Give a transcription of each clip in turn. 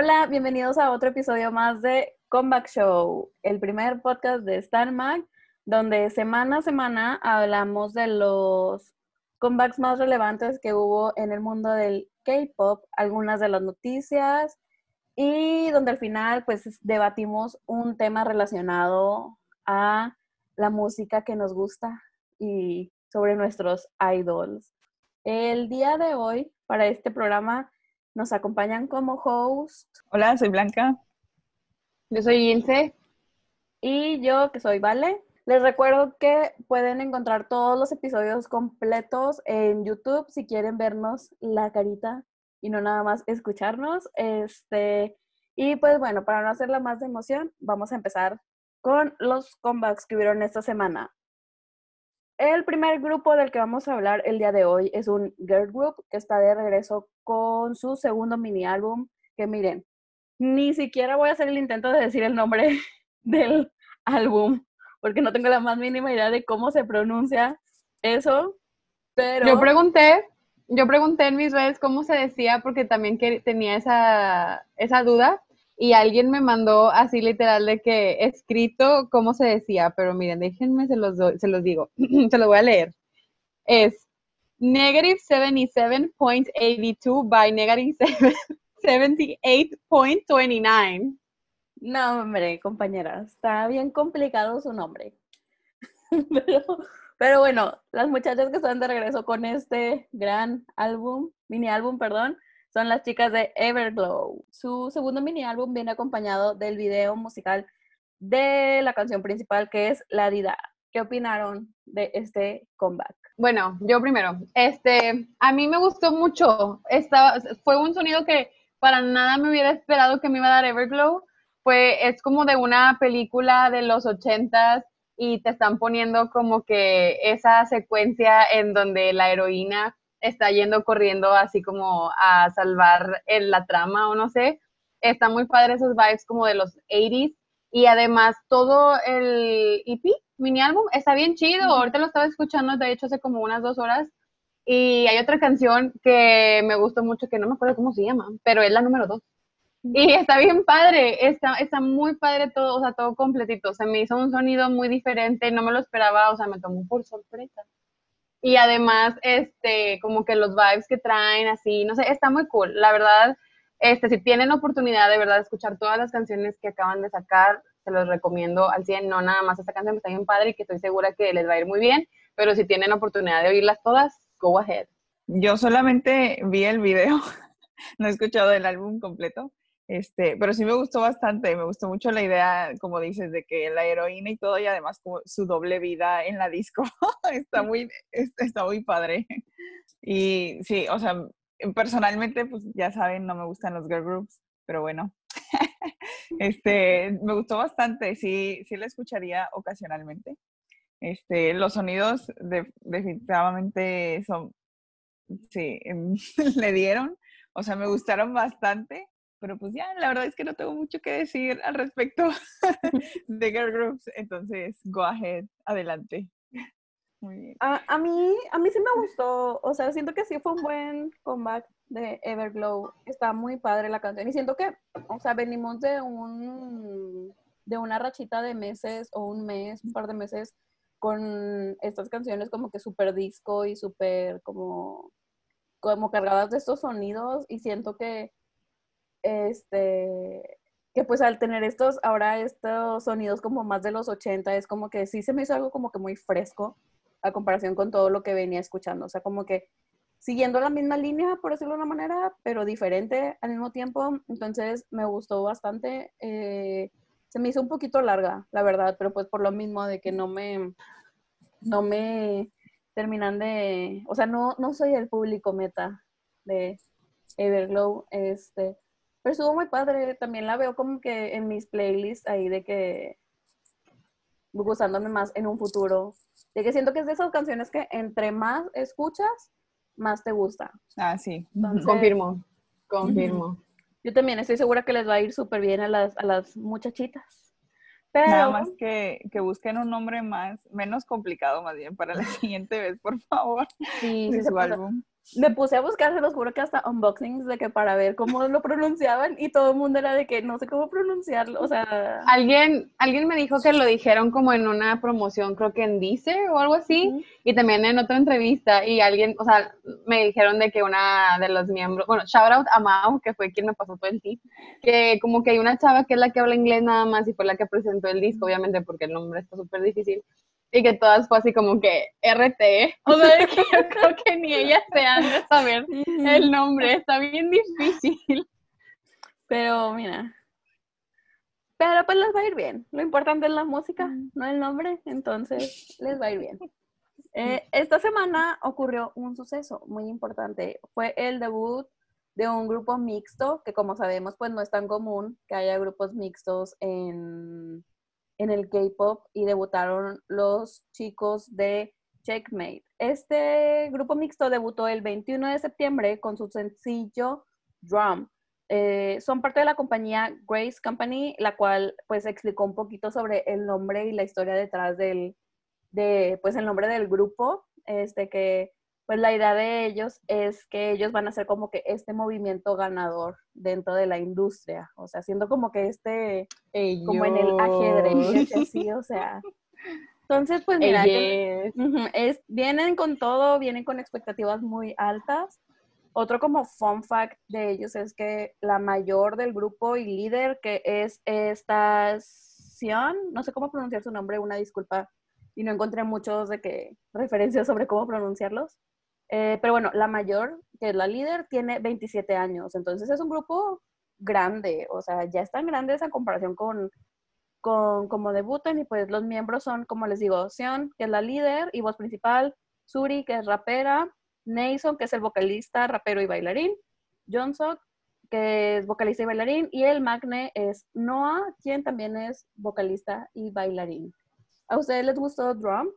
Hola, bienvenidos a otro episodio más de Comeback Show, el primer podcast de Star Mag, donde semana a semana hablamos de los comebacks más relevantes que hubo en el mundo del K-pop, algunas de las noticias y donde al final pues debatimos un tema relacionado a la música que nos gusta y sobre nuestros idols. El día de hoy, para este programa, nos acompañan como host. Hola, soy Blanca. Yo soy Ilse. Y yo, que soy Vale. Les recuerdo que pueden encontrar todos los episodios completos en YouTube si quieren vernos la carita y no nada más escucharnos. Este, y pues bueno, para no hacerla más de emoción, vamos a empezar con los comebacks que hubieron esta semana. El primer grupo del que vamos a hablar el día de hoy es un girl group que está de regreso con su segundo mini álbum, que miren, ni siquiera voy a hacer el intento de decir el nombre del álbum porque no tengo la más mínima idea de cómo se pronuncia eso, pero... Yo pregunté, yo pregunté en mis redes cómo se decía porque también tenía esa, esa duda y alguien me mandó así literal de que escrito cómo se decía, pero miren, déjenme, se los, se los digo, se los voy a leer. Es negative 77.82 by negative 78.29. No, hombre, compañera, está bien complicado su nombre. pero, bueno, las muchachas que están de regreso con este gran álbum, mini álbum, perdón, son las chicas de Everglow. Su segundo mini álbum viene acompañado del video musical de la canción principal que es La Dida. ¿Qué opinaron de este comeback? Bueno, yo primero, este, a mí me gustó mucho. Estaba, fue un sonido que para nada me hubiera esperado que me iba a dar Everglow es como de una película de los ochentas y te están poniendo como que esa secuencia en donde la heroína está yendo corriendo así como a salvar la trama o no sé. Está muy padre esos vibes como de los 80s y además todo el EP, mini álbum, está bien chido. Ahorita lo estaba escuchando, de hecho, hace como unas dos horas. Y hay otra canción que me gustó mucho, que no me acuerdo cómo se llama, pero es la número dos. Y está bien padre, está, está muy padre todo, o sea, todo completito. Se me hizo un sonido muy diferente, no me lo esperaba, o sea, me tomó por sorpresa. Y además, este, como que los vibes que traen, así, no sé, está muy cool. La verdad, este, si tienen oportunidad de verdad de escuchar todas las canciones que acaban de sacar, se los recomiendo al 100, no nada más esta canción está bien padre y que estoy segura que les va a ir muy bien, pero si tienen oportunidad de oírlas todas, go ahead. Yo solamente vi el video, no he escuchado el álbum completo, este, pero sí me gustó bastante, me gustó mucho la idea, como dices, de que la heroína y todo, y además como su doble vida en la disco, está, muy, está muy padre. Y sí, o sea, personalmente, pues ya saben, no me gustan los girl groups, pero bueno, este, me gustó bastante, sí, sí la escucharía ocasionalmente. Este, los sonidos definitivamente son, sí, le dieron, o sea, me gustaron bastante pero pues ya, la verdad es que no tengo mucho que decir al respecto de girl groups, entonces, go ahead, adelante. Muy bien. A, mí, a mí sí me gustó, o sea, siento que sí fue un buen comeback de Everglow, está muy padre la canción y siento que, o sea, venimos de un, de una rachita de meses o un mes, un par de meses con estas canciones como que súper disco y súper como, como cargadas de estos sonidos y siento que este, que pues al tener estos, ahora estos sonidos como más de los 80, es como que sí se me hizo algo como que muy fresco a comparación con todo lo que venía escuchando. O sea, como que siguiendo la misma línea, por decirlo de una manera, pero diferente al mismo tiempo. Entonces me gustó bastante. Eh, se me hizo un poquito larga, la verdad, pero pues por lo mismo de que no me, no me terminan de, o sea, no, no soy el público meta de Everglow, este, pero estuvo muy padre. También la veo como que en mis playlists ahí de que gustándome más en un futuro. De que siento que es de esas canciones que entre más escuchas, más te gusta. Ah, sí. confirmo, confirmo. Yo también estoy segura que les va a ir súper bien a las, a las muchachitas. Pero... Nada más que, que, busquen un nombre más, menos complicado más bien para la siguiente vez, por favor. Sí, sí, su álbum. Me puse a buscar, se los juro que hasta unboxings de que para ver cómo lo pronunciaban y todo el mundo era de que no sé cómo pronunciarlo, o sea... Alguien, alguien me dijo que lo dijeron como en una promoción, creo que en Dice o algo así, y también en otra entrevista, y alguien, o sea, me dijeron de que una de los miembros, bueno, shout out a Mau, que fue quien me pasó todo el tip, que como que hay una chava que es la que habla inglés nada más y fue la que presentó el disco, obviamente porque el nombre está súper difícil, y que todas fue así como que RT. O sea, que yo creo que ni ellas se han de saber el nombre, está bien difícil. Pero mira. Pero pues les va a ir bien. Lo importante es la música, no el nombre, entonces les va a ir bien. Eh, esta semana ocurrió un suceso muy importante. Fue el debut de un grupo mixto, que como sabemos, pues no es tan común que haya grupos mixtos en, en el K-pop y debutaron los chicos de Checkmate. Este grupo mixto debutó el 21 de septiembre con su sencillo Drum. Eh, son parte de la compañía Grace Company, la cual pues explicó un poquito sobre el nombre y la historia detrás del, de, pues el nombre del grupo, este que pues la idea de ellos es que ellos van a ser como que este movimiento ganador dentro de la industria, o sea, siendo como que este, como en el ajedrez, así, o sea. Entonces, pues mira, es, vienen con todo, vienen con expectativas muy altas. Otro como fun fact de ellos es que la mayor del grupo y líder, que es esta Sion, no sé cómo pronunciar su nombre, una disculpa, y no encontré muchos de que referencias sobre cómo pronunciarlos. Eh, pero bueno, la mayor, que es la líder, tiene 27 años, entonces es un grupo grande, o sea, ya están grandes en comparación con, con como debutan y pues los miembros son, como les digo, Sion, que es la líder y voz principal, Suri, que es rapera, Nason, que es el vocalista, rapero y bailarín, Johnson, que es vocalista y bailarín, y el Magne es Noah, quien también es vocalista y bailarín. ¿A ustedes les gustó Drum?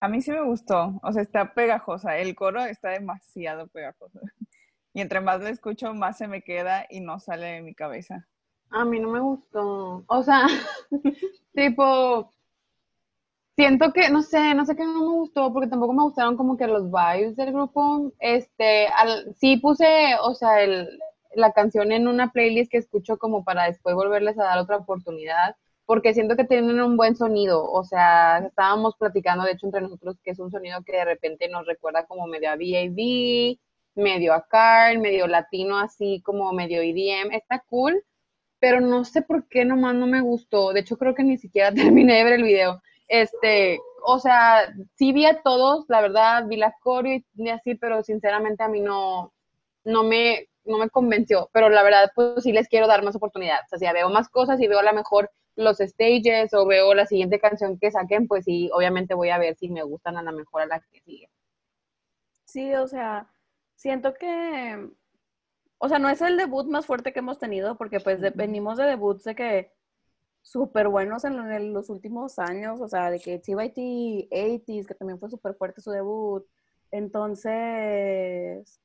A mí sí me gustó, o sea, está pegajosa, el coro está demasiado pegajoso. Y entre más lo escucho, más se me queda y no sale de mi cabeza. A mí no me gustó. O sea, tipo, siento que, no sé, no sé qué no me gustó, porque tampoco me gustaron como que los vibes del grupo. Este, al, sí puse, o sea, el, la canción en una playlist que escucho como para después volverles a dar otra oportunidad porque siento que tienen un buen sonido, o sea, estábamos platicando de hecho entre nosotros que es un sonido que de repente nos recuerda como medio a VAV, medio a Carl, medio latino así como medio EDM, está cool, pero no sé por qué nomás no me gustó, de hecho creo que ni siquiera terminé de ver el video, este, o sea, sí vi a todos, la verdad, vi la coreo y así, pero sinceramente a mí no, no me, no me convenció, pero la verdad, pues sí les quiero dar más oportunidades, o sea, veo más cosas y veo a lo mejor los stages o veo la siguiente canción que saquen, pues sí, obviamente voy a ver si me gustan a la mejor a la que sigue. Sí, o sea, siento que, o sea, no es el debut más fuerte que hemos tenido, porque pues venimos de debuts de que súper buenos en, los últimos años, o sea, de que TYT 80s, que también fue súper fuerte su debut. Entonces,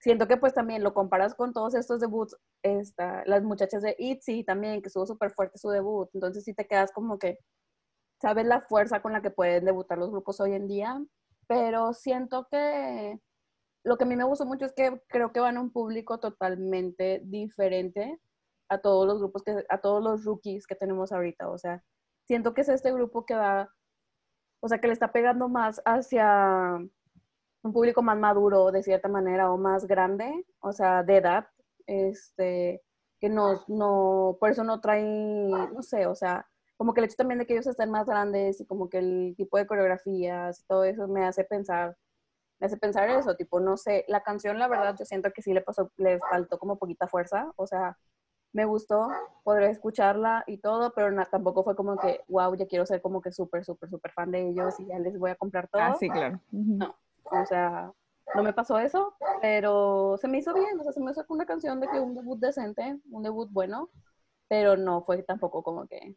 siento que pues también lo comparas con todos estos debuts, esta, las muchachas de ITZY también, que estuvo súper fuerte su debut, entonces sí te quedas como que sabes la fuerza con la que pueden debutar los grupos hoy en día, pero siento que lo que a mí me gustó mucho es que creo que van a un público totalmente diferente a todos los grupos, que, a todos los rookies que tenemos ahorita, o sea, siento que es este grupo que va, o sea, que le está pegando más hacia un público más maduro de cierta manera o más grande, o sea, de edad, este, que no, no, por eso no traen, no sé, o sea, como que el hecho también de que ellos estén más grandes y como que el tipo de coreografías y todo eso me hace pensar, me hace pensar eso, tipo, no sé, la canción la verdad yo siento que sí le pasó, le faltó como poquita fuerza, o sea, me gustó, podré escucharla y todo, pero tampoco fue como que, wow, ya quiero ser como que súper, súper, súper fan de ellos y ya les voy a comprar todo. Ah, sí, claro. No, o sea, no me pasó eso, pero se me hizo bien, o sea, se me hizo una canción de que un debut decente, un debut bueno, pero no fue tampoco como que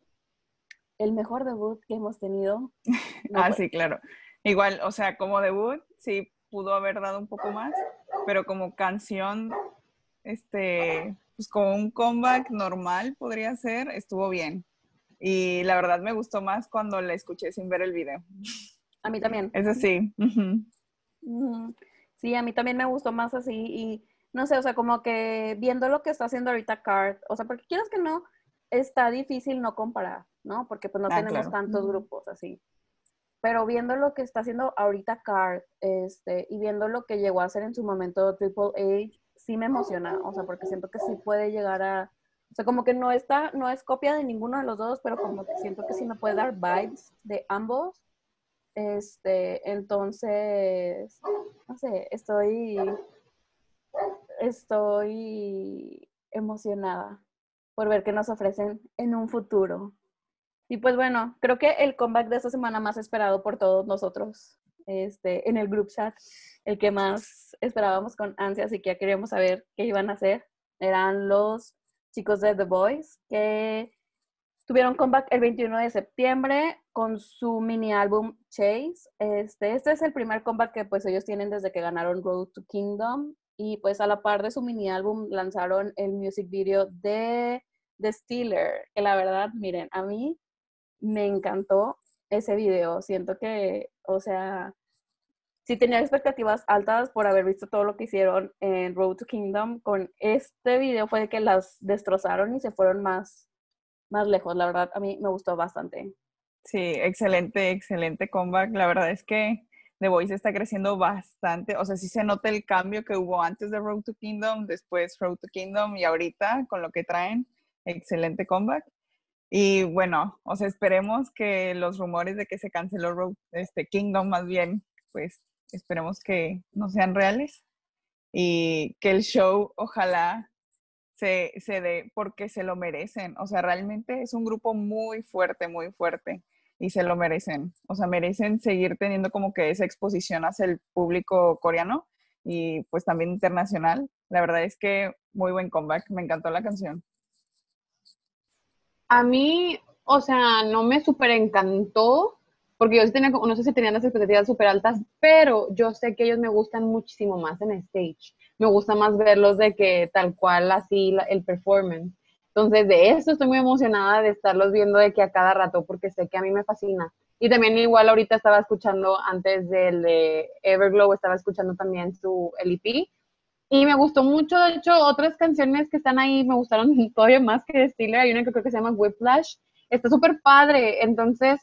el mejor debut que hemos tenido. ah, sí, claro. Igual, o sea, como debut, sí pudo haber dado un poco más, pero como canción, este, pues como un comeback normal podría ser, estuvo bien. Y la verdad me gustó más cuando la escuché sin ver el video. A mí también. Eso sí. Sí, a mí también me gustó más así y no sé, o sea, como que viendo lo que está haciendo ahorita Card, o sea, porque quieras que no, está difícil no comparar, ¿no? Porque pues no Ah, tenemos claro. tantos grupos así. Pero viendo lo que está haciendo ahorita Card, este, y viendo lo que llegó a hacer en su momento Triple H, sí me emociona, o sea, porque siento que sí puede llegar a, o sea, como que no está, no es copia de ninguno de los dos, pero como que siento que sí me puede dar vibes de ambos. Este, entonces, no sé, estoy, estoy emocionada por ver qué nos ofrecen en un futuro. Y pues bueno, creo que el comeback de esta semana más esperado por todos nosotros, este, en el group chat, el que más esperábamos con ansia, así que ya queríamos saber qué iban a hacer, eran los chicos de The Boys, que tuvieron comeback el 21 de septiembre con su mini álbum Chase. Este, este es el primer comeback que pues ellos tienen desde que ganaron Road to Kingdom y pues a la par de su mini álbum lanzaron el music video de The Stealer, que la verdad, miren, a mí me encantó ese video. Siento que, o sea, sí tenía expectativas altas por haber visto todo lo que hicieron en Road to Kingdom. Con este video fue que las destrozaron y se fueron más, más lejos. La verdad, a mí me gustó bastante. Sí, excelente, excelente comeback. La verdad es que The Voice está creciendo bastante. O sea, sí se nota el cambio que hubo antes de Road to Kingdom, después Road to Kingdom y ahorita con lo que traen. Excelente comeback. Y bueno, o sea, esperemos que los rumores de que se canceló Road, este Kingdom más bien, pues esperemos que no sean reales y que el show ojalá se, se dé porque se lo merecen. O sea, realmente es un grupo muy fuerte, muy fuerte y se lo merecen. O sea, merecen seguir teniendo como que esa exposición hacia el público coreano y pues también internacional. La verdad es que muy buen comeback, me encantó la canción. A mí, o sea, no me súper encantó, porque yo sí tenía, no sé si tenían las expectativas súper altas, pero yo sé que ellos me gustan muchísimo más en stage. Me gusta más verlos de que tal cual así el performance. Entonces, de eso estoy muy emocionada de estarlos viendo de que a cada rato, porque sé que a mí me fascina. Y también igual ahorita estaba escuchando, antes del de Everglow, estaba escuchando también su LP. Y me gustó mucho, de hecho, otras canciones que están ahí me gustaron todavía más que de Steeler. Hay una que creo que se llama Whiplash. Está súper padre. Entonces,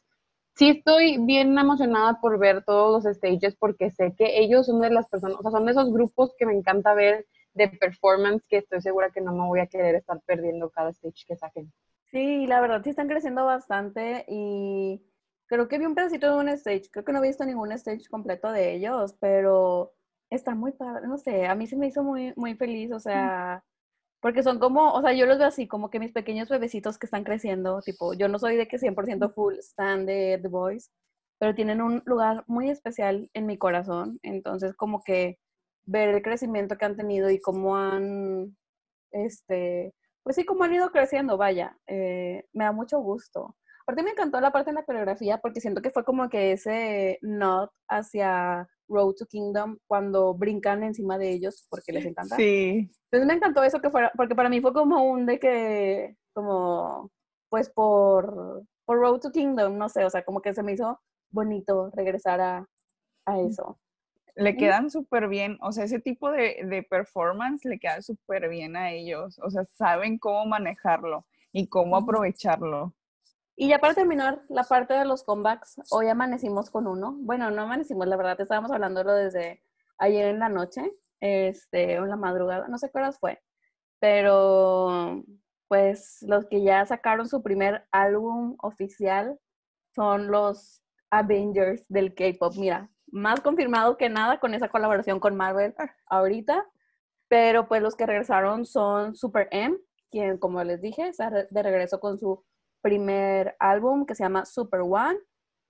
sí estoy bien emocionada por ver todos los stages porque sé que ellos son de las personas, o sea, son de esos grupos que me encanta ver de performance que estoy segura que no me voy a querer estar perdiendo cada stage que saquen. Sí, la verdad sí están creciendo bastante y creo que vi un pedacito de un stage. Creo que no he visto ningún stage completo de ellos, pero está muy padre. No sé, a mí se me hizo muy, muy feliz, o sea, porque son como, o sea, yo los veo así, como que mis pequeños bebecitos que están creciendo. Tipo, yo no soy de que 100% full stand de The Boys, pero tienen un lugar muy especial en mi corazón. Entonces, como que ver el crecimiento que han tenido y cómo han, este, pues sí, cómo han ido creciendo, vaya, eh, me da mucho gusto. Aparte me encantó la parte de la coreografía porque siento que fue como que ese nod hacia Road to Kingdom cuando brincan encima de ellos porque les encanta. Sí, Entonces me encantó eso que fuera, porque para mí fue como un de que, como, pues por, por Road to Kingdom, no sé, o sea, como que se me hizo bonito regresar a, a eso. le Mm. quedan súper bien, o sea, ese tipo de, de performance le queda súper bien a ellos, o sea, saben cómo manejarlo y cómo aprovecharlo. Y ya para terminar la parte de los comebacks, hoy amanecimos con uno. Bueno, no amanecimos, la verdad, estábamos hablándolo desde ayer en la noche, este, en la madrugada, no sé qué fue. Pero, pues, los que ya sacaron su primer álbum oficial son los Avengers del K-pop. Mira, más confirmado que nada con esa colaboración con Marvel ahorita. Pero, pues, los que regresaron son Super M, quien, como les dije, está de regreso con su primer álbum que se llama Super One,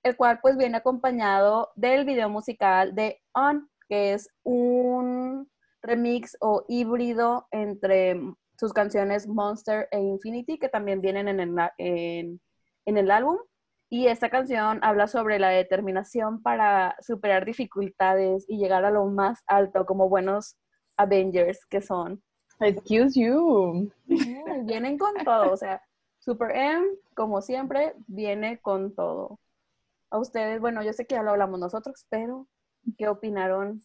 el cual pues viene acompañado del video musical de On, que es un remix o híbrido entre sus canciones Monster e Infinity, que también vienen en el, en, en el álbum. Y esta canción habla sobre la determinación para superar dificultades y llegar a lo más alto como buenos Avengers que son. Excuse you. Vienen con todo, o sea, Super M, como siempre, viene con todo. A ustedes, bueno, yo sé que ya lo hablamos nosotros, pero ¿qué opinaron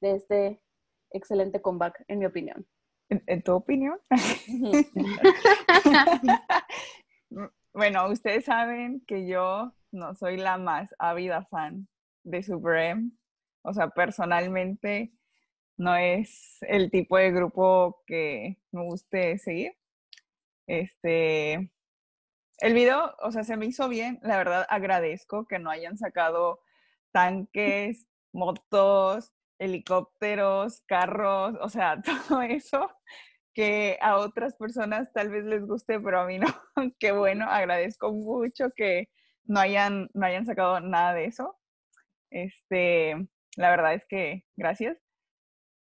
de este excelente comeback, en mi opinión. ¿En, tu opinión? bueno, ustedes saben que yo no soy la más ávida fan de Supreme. O sea, personalmente no es el tipo de grupo que me guste seguir. Este, el video, o sea, se me hizo bien. La verdad, agradezco que no hayan sacado tanques, motos, helicópteros, carros, o sea, todo eso que a otras personas tal vez les guste, pero a mí no. Qué bueno, agradezco mucho que no hayan, no hayan sacado nada de eso. Este, la verdad es que gracias.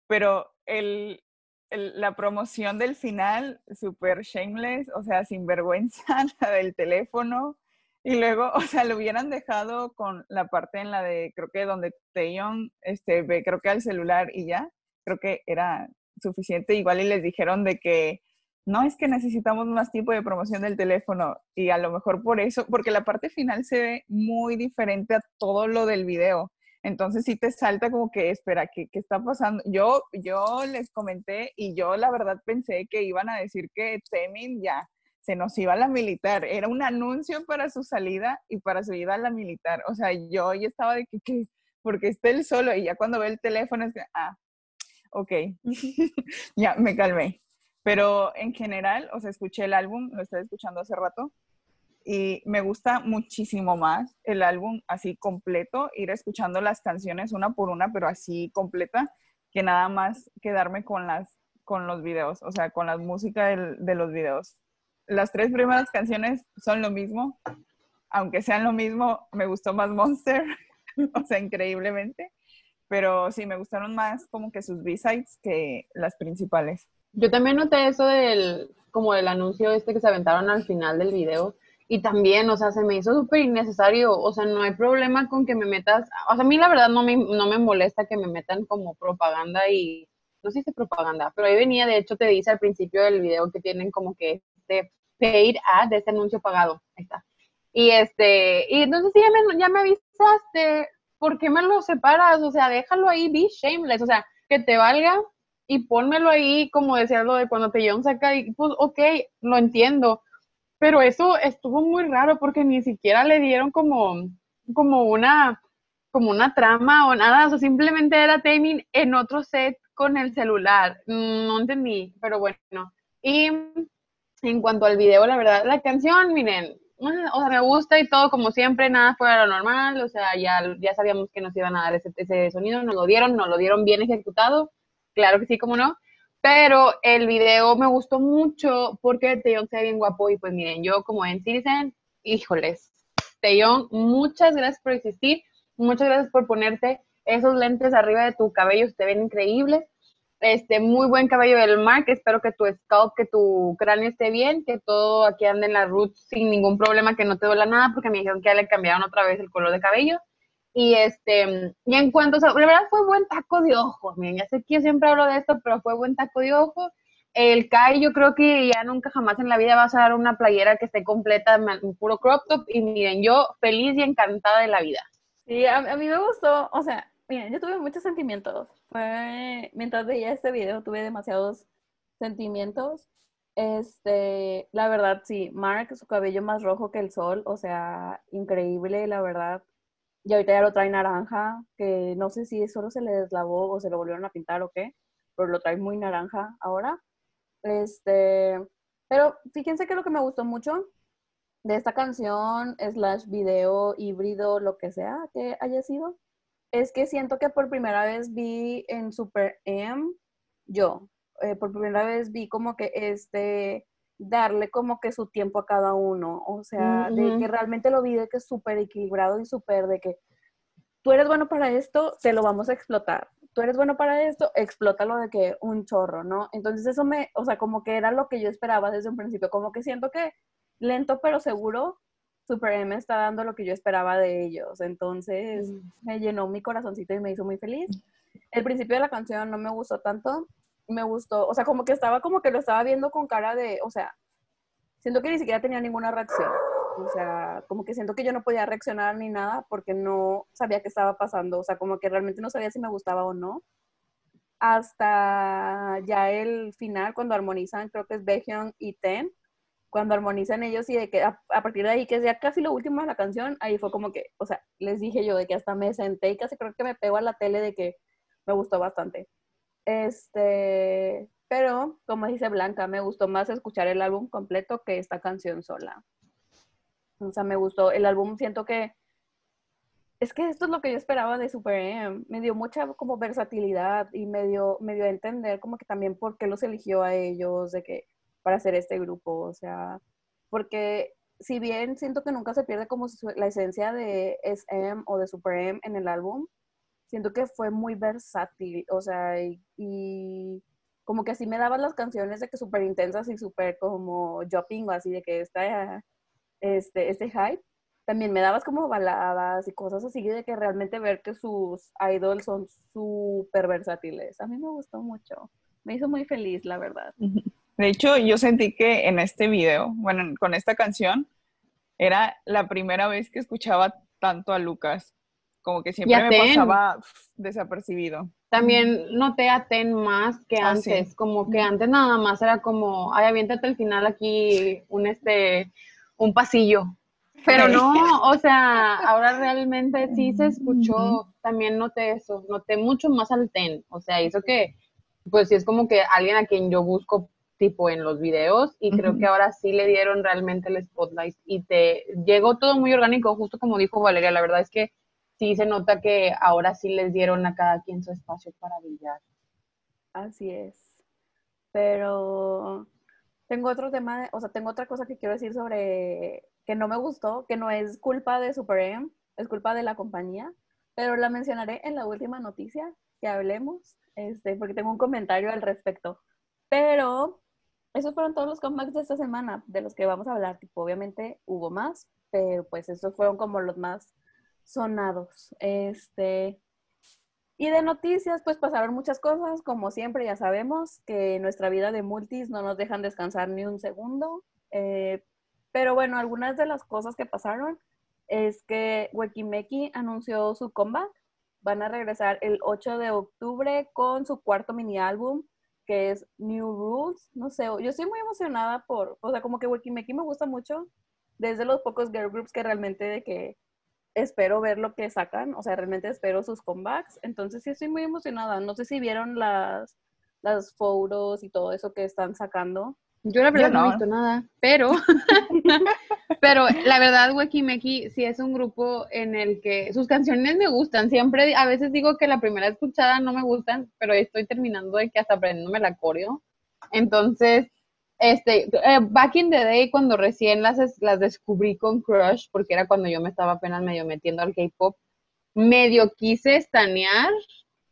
Pero el, la promoción del final, súper shameless, o sea, sin vergüenza, la del teléfono. Y luego, o sea, lo hubieran dejado con la parte en la de, creo que donde Taeyong este, ve, creo que al celular y ya, creo que era suficiente. Igual y les dijeron de que no es que necesitamos más tiempo de promoción del teléfono y a lo mejor por eso, porque la parte final se ve muy diferente a todo lo del video. Entonces sí te salta como que, espera, ¿qué, qué está pasando? Yo, yo les comenté y yo la verdad pensé que iban a decir que Temin ya se nos iba a la militar. Era un anuncio para su salida y para su ida a la militar. O sea, yo ya estaba de que, ¿qué? porque está él solo y ya cuando ve el teléfono es que, ah, ok, ya me calmé. Pero en general, o sea, escuché el álbum, lo estaba escuchando hace rato, y me gusta muchísimo más el álbum así completo, ir escuchando las canciones una por una, pero así completa, que nada más quedarme con las con los videos, o sea, con la música de los videos. Las tres primeras canciones son lo mismo, aunque sean lo mismo, me gustó más Monster, o sea, increíblemente, pero sí, me gustaron más como que sus B-sides que las principales. Yo también noté eso del, como del anuncio este que se aventaron al final del video, y también, o sea, se me hizo súper innecesario, o sea, no hay problema con que me metas, o sea, a mí la verdad no me, no me molesta que me metan como propaganda y, no sé si es propaganda, pero ahí venía, de hecho te dice al principio del video que tienen como que este paid ad de este anuncio pagado, ahí está. Y este, y entonces sí, ya me, ya me avisaste, ¿por qué me lo separas? O sea, déjalo ahí, be shameless, o sea, que te valga y pónmelo ahí, como decía lo de cuando te llevan saca, y pues, ok, lo entiendo, pero eso estuvo muy raro porque ni siquiera le dieron como, como una como una trama o nada, o sea, simplemente era Taming en otro set con el celular. No entendí, pero bueno. Y en cuanto al video, la verdad, la canción, miren, o sea, me gusta y todo como siempre, nada fuera lo normal, o sea, ya, ya sabíamos que nos iban a dar ese, ese sonido, nos lo dieron, nos lo dieron bien ejecutado, claro que sí, como no, pero el video me gustó mucho porque Taeyong se ve bien guapo y pues miren, yo como en Citizen, híjoles, Taeyong, muchas gracias por existir, muchas gracias por ponerte esos lentes arriba de tu cabello, te ven increíbles. Este, muy buen cabello del Mark, espero que tu scalp, que tu cráneo esté bien, que todo aquí ande en la root sin ningún problema, que no te duela nada, porque me dijeron que ya le cambiaron otra vez el color de cabello. Y este, y en cuanto, o sea, la verdad fue buen taco de ojo, miren, ya sé que yo siempre hablo de esto, pero fue buen taco de ojo. El Kai, yo creo que ya nunca jamás en la vida vas a dar una playera que esté completa, un puro crop top, y miren, yo feliz y encantada de la vida. Sí, a, a mí me gustó, o sea, miren, yo tuve muchos sentimientos. Fue, mientras veía este video, tuve demasiados sentimientos. Este, la verdad, sí, Mark, su cabello más rojo que el sol, o sea, increíble, la verdad. Y ahorita ya lo trae naranja, que no sé si solo se le deslavó o se lo volvieron a pintar o qué, pero lo trae muy naranja ahora. Este, pero fíjense que lo que me gustó mucho de esta canción, slash video, híbrido, lo que sea que haya sido, es que siento que por primera vez vi en Super M, yo, eh, por primera vez vi como que este, darle como que su tiempo a cada uno, o sea, de que realmente lo vi de que es súper equilibrado y súper de que tú eres bueno para esto, te lo vamos a explotar. Tú eres bueno para esto, explótalo de que un chorro, ¿no? Entonces eso me, o sea, como que era lo que yo esperaba desde un principio, como que siento que lento pero seguro, Super M está dando lo que yo esperaba de ellos. Entonces me llenó mi corazoncito y me hizo muy feliz. El principio de la canción no me gustó tanto, me gustó, o sea, como que estaba como que lo estaba viendo con cara de, o sea, siento que ni siquiera tenía ninguna reacción. O sea, como que siento que yo no podía reaccionar ni nada porque no sabía qué estaba pasando. O sea, como que realmente no sabía si me gustaba o no. hasta ya el final, cuando armonizan, creo que es Baekhyun y Ten, cuando armonizan ellos y de que a, partir de ahí, que es ya casi lo último de la canción, ahí fue como que, o sea, les dije yo de que hasta me senté y casi creo que me pego a la tele de que me gustó bastante. Este, pero como dice Blanca, me gustó más escuchar el álbum completo que esta canción sola. O sea, me gustó el álbum, siento que es que esto es lo que yo esperaba de Super M. Me dio mucha como versatilidad y me dio, me dio a entender como que también por qué los eligió a ellos de que para hacer este grupo. O sea, porque si bien siento que nunca se pierde como la esencia de SM o de Super M en el álbum, siento que fue muy versátil. O sea, y, como que así me daban las canciones de que súper intensas y súper como jumping o así de que está este, este hype también me dabas como baladas y cosas así de que realmente ver que sus idols son súper versátiles. A mí me gustó mucho. Me hizo muy feliz, la verdad. De hecho, yo sentí que en este video, bueno, con esta canción, era la primera vez que escuchaba tanto a Lucas. Como que siempre me pasaba desapercibido. También noté a Ten más que ah, antes, como que antes nada más era como, ay, aviéntate al final aquí un este un pasillo pero no, o sea, ahora realmente sí se escuchó, también noté eso, noté mucho más al ten, o sea, hizo que, pues sí es como que alguien a quien yo busco tipo en los videos y creo que ahora sí le dieron realmente el spotlight y te llegó todo muy orgánico, justo como dijo Valeria, la verdad es que sí se nota que ahora sí les dieron a cada quien su espacio para brillar. Así es, pero tengo otro tema, o sea, tengo otra cosa que quiero decir sobre que no me gustó, que no es culpa de Super M, es culpa de la compañía, pero la mencionaré en la última noticia que hablemos, este, porque tengo un comentario al respecto. Pero esos fueron todos los comebacks de esta semana, de los que vamos a hablar. Tipo, obviamente hubo más, pero pues estos fueron como los más sonados. Este, y de noticias, pues pasaron muchas cosas, como siempre ya sabemos que nuestra vida de multis no nos dejan descansar ni un segundo. Eh, pero bueno, algunas de las cosas que pasaron es que Wekimeki anunció su comeback. Van a regresar el 8 de octubre con su cuarto mini álbum, que es New Rules. No sé, yo estoy muy emocionada por, o sea, como que Wekimeki me gusta mucho. Desde los pocos girl groups que realmente de que espero ver lo que sacan, o sea, realmente espero sus comebacks. Entonces sí estoy muy emocionada. No sé si vieron las, las fotos y todo eso que están sacando. Yo la verdad no. he visto nada, pero, pero la verdad, Meki sí es un grupo en el que sus canciones me gustan. Siempre, a veces digo que la primera escuchada no me gustan, pero estoy terminando de que hasta aprendiéndome la coreo. Entonces, este, eh, back in the day, cuando recién las, las descubrí con Crush, porque era cuando yo me estaba apenas medio metiendo al K-pop, medio quise estanear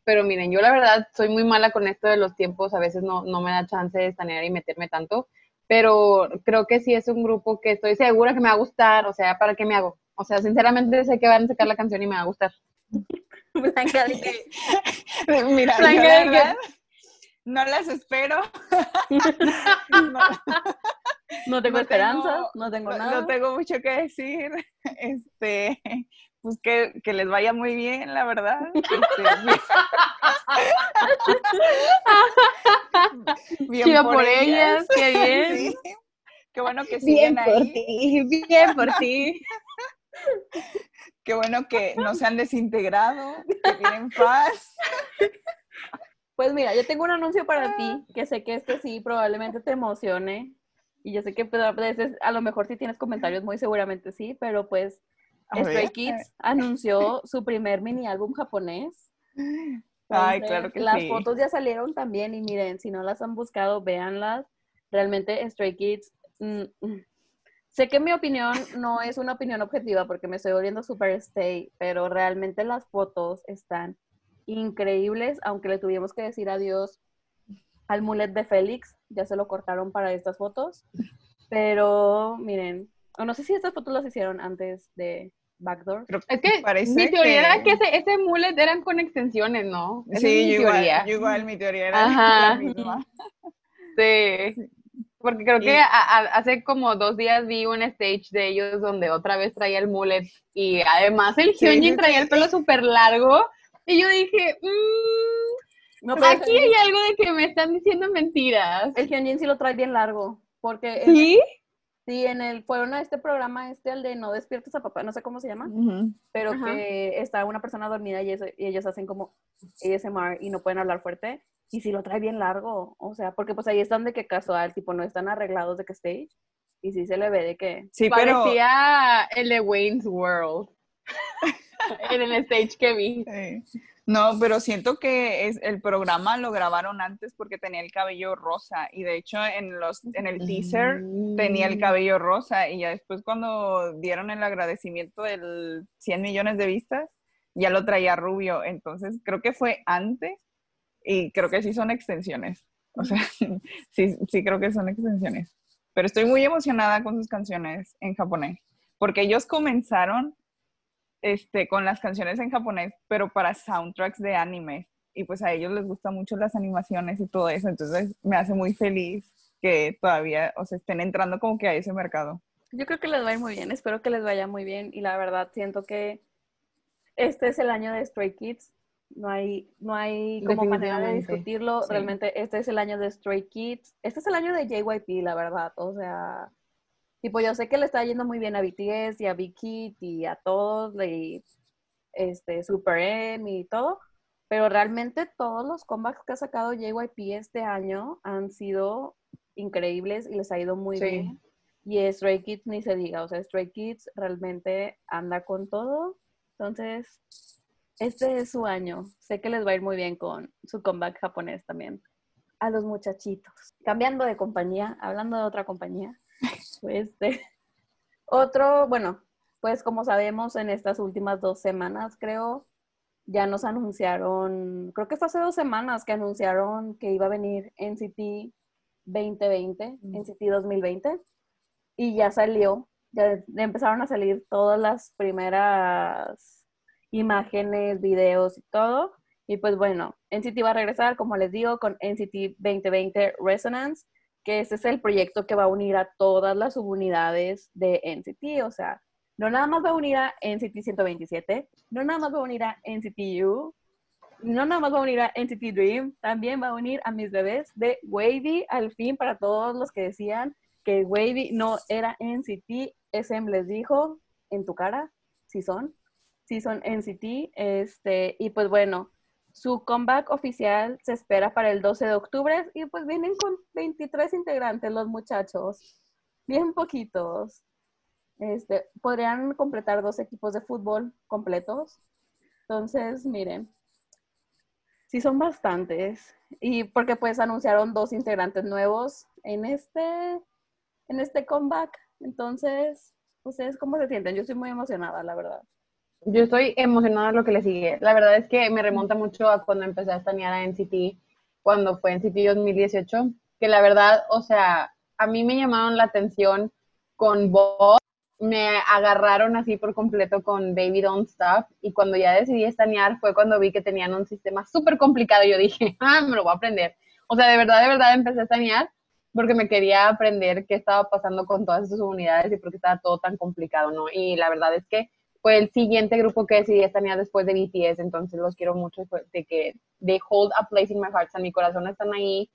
pero miren, yo la verdad soy muy mala con esto de los tiempos, a veces no, no me da chance de estanear y meterme tanto, pero creo que sí es un grupo que estoy segura que me va a gustar, o sea, ¿para qué me hago? O sea, sinceramente sé que van a sacar la canción y me va a gustar. Blanca, Mira, Blanca, no las espero. no, tengo esperanza, no tengo nada. No tengo mucho que decir. Este, pues que, que, les vaya muy bien, la verdad. Este, bien por, ellas, qué bien. Qué bueno que siguen bien por ti, bien por ti. Qué bueno que no se han desintegrado, que tienen paz. Pues mira, yo tengo un anuncio para ti, que sé que este sí probablemente te emocione. Y yo sé que pues, a lo mejor si tienes comentarios, muy seguramente sí, pero pues Stray Kids anunció su primer mini álbum japonés. Ay, claro que las fotos ya salieron también y miren, si no las han buscado, véanlas. Realmente Stray Kids, mm, mm. sé que mi opinión no es una opinión objetiva porque me estoy volviendo super stay, pero realmente las fotos están increíbles, aunque le tuvimos que decir adiós al mulet de Félix, ya se lo cortaron para estas fotos, pero miren, no sé si estas fotos las hicieron antes de Backdoor. es que mi teoría era que ese, ese mullet eran con extensiones, ¿no? sí, yo igual, yo igual, mi teoría era la misma. Sí. Porque creo que hace como dos días vi un stage de ellos donde otra vez traía el mullet y además el Hyunjin traía el pelo súper largo y yo dije, mmm, No, pero Aquí hay algo de que me están diciendo mentiras. el Hyunjin sí lo trae bien largo. Porque ¿Sí? sí, en el, fueron a este programa, este, el de No despiertes a papá, no sé cómo se llama, pero Ajá. que está una persona dormida y, eso- y ellos hacen como ASMR y no pueden hablar fuerte. Y sí lo trae bien largo. O sea, porque pues ahí están de que casual, tipo, no están arreglados de que stage. Y sí se le ve de que Sí, pero... Parecía el de Wayne's World. En el stage que vi. Sí. No, pero siento que es, el programa lo grabaron antes porque tenía el cabello rosa y de hecho en, los, en el teaser tenía Mm. el cabello rosa y ya después cuando dieron el agradecimiento del 100 millones de vistas, ya lo traía rubio. Entonces creo que fue antes y creo que sí son extensiones. O sea, sí, sí creo que son extensiones. Pero estoy muy emocionada con sus canciones en japonés porque ellos comenzaron este, con las canciones en japonés, pero para soundtracks de anime. Y pues a ellos les gustan mucho las animaciones y todo eso. Entonces me hace muy feliz que todavía, o sea, estén entrando como que a ese mercado. Yo creo que les va a ir muy bien, espero que les vaya muy bien y la verdad siento que este es el año de Stray Kids, no hay, no hay como manera de discutirlo, sí. realmente este es el año de Stray Kids, este es el año de JYP, la verdad, o sea, tipo yo sé que le está yendo muy bien a BTS y a Big Hit y a todos, y este, Super M y todo, pero realmente todos los comebacks que ha sacado JYP este año han sido increíbles y les ha ido muy Sí. bien. Y Stray Kids ni se diga, o sea, Stray Kids realmente anda con todo. Entonces, este es su año. Sé que les va a ir muy bien con su comeback japonés también. A los muchachitos. Cambiando de compañía, hablando de otra compañía, pues este, otro, bueno, pues como sabemos en estas últimas dos semanas, creo, ya nos anunciaron, creo que fue hace dos semanas que anunciaron que iba a venir NCT 2020, Mm. NCT 2020 y ya salió, ya empezaron a salir todas las primeras imágenes, videos y todo. Y pues bueno, NCT va a regresar, como les digo, con NCT 2020 Resonance, que ese es el proyecto que va a unir a todas las subunidades de NCT, o sea, no nada más va a unir a NCT 127, no nada más va a unir a NCT U, no nada más va a unir a NCT Dream, también va a unir a mis bebés de Wavy, al fin, para todos los que decían que Wavy no era NCT, SM les dijo en tu cara, si son, si son NCT, este, y pues bueno, su comeback oficial se espera para el 12 de octubre y pues vienen con 23 integrantes los muchachos, bien poquitos. Este, podrían completar dos equipos de fútbol completos. Entonces, miren, sí son bastantes. Y porque pues anunciaron dos integrantes nuevos en este, en este comeback. Entonces, ¿ustedes cómo se sienten? Yo estoy muy emocionada, la verdad. Yo estoy emocionada de lo que le sigue. La verdad es que me remonta mucho a cuando empecé a estanear a NCT, cuando fue NCT 2018, que la verdad, o sea, a mí me llamaron la atención con voz, me agarraron así por completo con Baby Don't Stop, y cuando ya decidí estanear fue cuando vi que tenían un sistema súper complicado y yo dije, ah, me lo voy a aprender. O sea, de verdad, de verdad empecé a estanear porque me quería aprender qué estaba pasando con todas estas unidades y por qué estaba todo tan complicado, ¿no? Y la verdad es que fue el siguiente grupo que decidí estanear después de BTS, entonces los quiero mucho de que they hold a place in my heart, o sea, mi corazón están ahí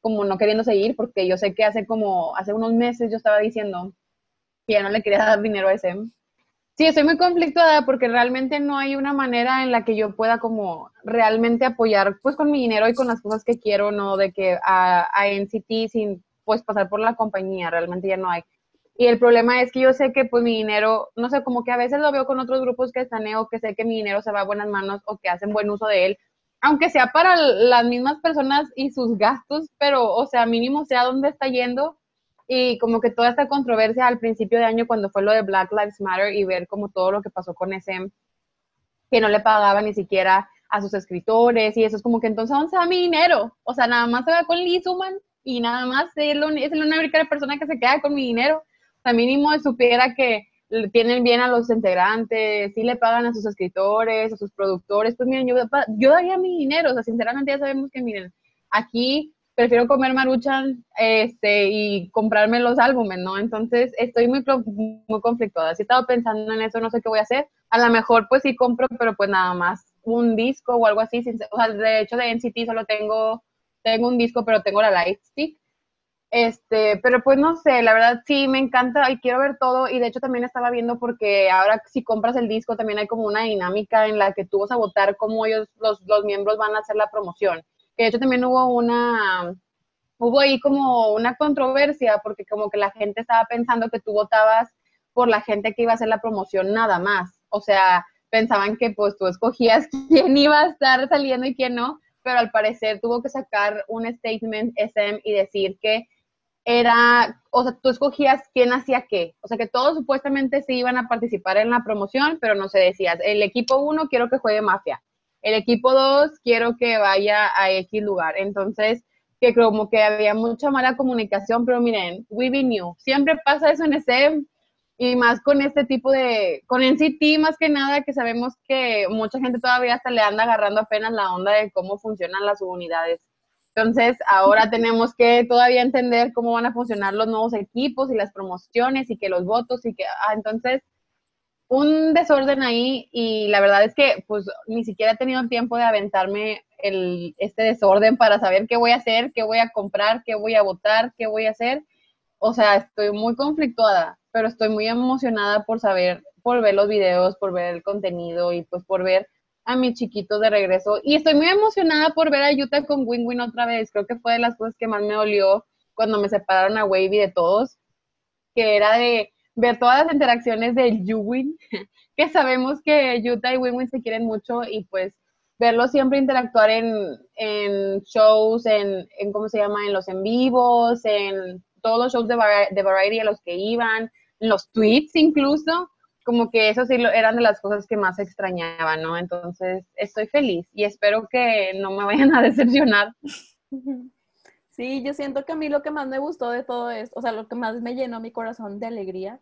como no queriendo seguir, porque yo sé que hace como, hace unos meses yo estaba diciendo que ya no le quería dar dinero a SM. Sí, estoy muy conflictuada porque realmente no hay una manera en la que yo pueda como realmente apoyar pues con mi dinero y con las cosas que quiero, no de que a, a NCT sin pues pasar por la compañía, realmente ya no hay. Y el problema es que yo sé que pues mi dinero, no sé, como que a veces lo veo con otros grupos que estaneo, que sé que mi dinero se va a buenas manos o que hacen buen uso de él, aunque sea para las mismas personas y sus gastos, pero o sea, mínimo sea dónde está yendo y como que toda esta controversia al principio de año cuando fue lo de Black Lives Matter y ver como todo lo que pasó con SM, que no le pagaba ni siquiera a sus escritores y eso es como que entonces ¿dónde se mi dinero? O sea, nada más se va con Lee Suman y nada más es la única persona que se queda con mi dinero. Sea, mínimo supiera que tienen bien a los integrantes, sí le pagan a sus escritores, a sus productores, pues miren, yo, daría mi dinero, o sea, sinceramente ya sabemos que miren, aquí prefiero comer maruchan este, y comprarme los álbumes, ¿no? Entonces estoy muy, muy conflictuada. Si he estado pensando en eso, no sé qué voy a hacer. A lo mejor pues sí compro, pero pues nada más un disco o algo así. O sea, de hecho de NCT solo tengo, tengo un disco, pero tengo la Lightstick. Este, pero pues no sé, la verdad sí me encanta y quiero ver todo. Y de hecho también estaba viendo porque ahora si compras el disco también hay como una dinámica en la que tú vas a votar cómo ellos, los, los miembros van a hacer la promoción. Que de hecho también hubo una, hubo ahí como una controversia porque como que la gente estaba pensando que tú votabas por la gente que iba a hacer la promoción nada más. O sea, pensaban que pues tú escogías quién iba a estar saliendo y quién no, pero al parecer tuvo que sacar un statement SM y decir que era, o sea, tú escogías quién hacía qué. O sea, que todos supuestamente sí iban a participar en la promoción, pero no se decía, el equipo 1 quiero que juegue mafia, el equipo 2 quiero que vaya a X lugar. Entonces, que como que había mucha mala comunicación, pero miren, we be new. Siempre pasa eso en SM y más con este tipo de, con NCT más que nada, que sabemos que mucha gente todavía hasta le anda agarrando apenas la onda de cómo funcionan las subunidades. Entonces, ahora tenemos que todavía entender cómo van a funcionar los nuevos equipos y las promociones y que los votos y que, ah, entonces, un desorden ahí y la verdad es que pues ni siquiera he tenido tiempo de aventarme el, este desorden para saber qué voy a hacer, qué voy a comprar, qué voy a votar, qué voy a hacer. O sea, estoy muy conflictuada pero estoy muy emocionada por saber, por ver los videos, por ver el contenido y pues por ver a mis chiquitos de regreso. Y estoy muy emocionada por ver a Yuta con Win Win otra vez. Creo que fue de las cosas que más me dolió cuando me separaron a Wavy de todos, que era de ver todas las interacciones de Yuwin, que sabemos que Yuta y Win Win se quieren mucho y pues verlos siempre interactuar en, en shows, en, en, ¿cómo se llama? En los en vivos, en todos los shows de, de Variety a los que iban, los tweets incluso, como que eso sí eran de las cosas que más extrañaba, ¿no? Entonces, estoy feliz y espero que no me vayan a decepcionar. Sí, yo siento que a mí lo que más me gustó de todo esto, o sea, lo que más me llenó mi corazón de alegría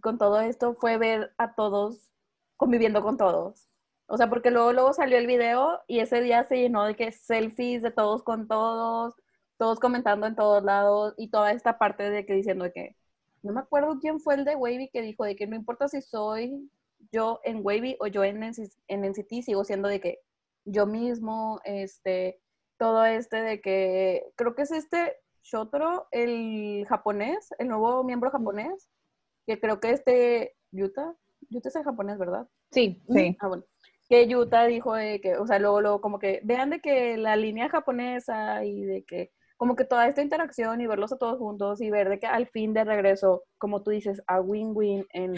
con todo esto fue ver a todos conviviendo con todos. O sea, porque luego, luego salió el video y ese día se llenó de que selfies de todos con todos, todos comentando en todos lados y toda esta parte de que diciendo que no me acuerdo quién fue el de Wavy que dijo de que no importa si soy yo en Wavy o yo en, en NCT, sigo siendo de que yo mismo, este, todo este de que, creo que es este Shotaro, el japonés, el nuevo miembro japonés, que creo que este Yuta, Yuta es el japonés, ¿verdad? Sí, sí. Ah, bueno. Que Yuta dijo de que, o sea, luego, luego como que vean de que la línea japonesa y de que como que toda esta interacción y verlos a todos juntos y ver de que al fin de regreso, como tú dices, a win-win en,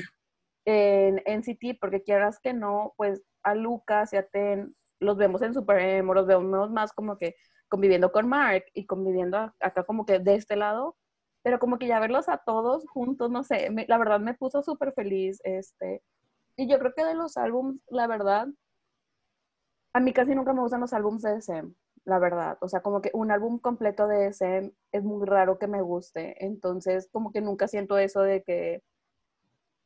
en NCT, porque quieras que no, pues a Lucas y a Ten los vemos en Super Emo, los vemos más como que conviviendo con Mark y conviviendo acá como que de este lado, pero como que ya verlos a todos juntos, no sé, la verdad me puso súper feliz, este, y yo creo que de los álbums, la verdad, a mí casi nunca me gustan los álbums de SM, la verdad. O sea, como que un álbum completo de ese es muy raro que me guste. Entonces, como que nunca siento eso de que,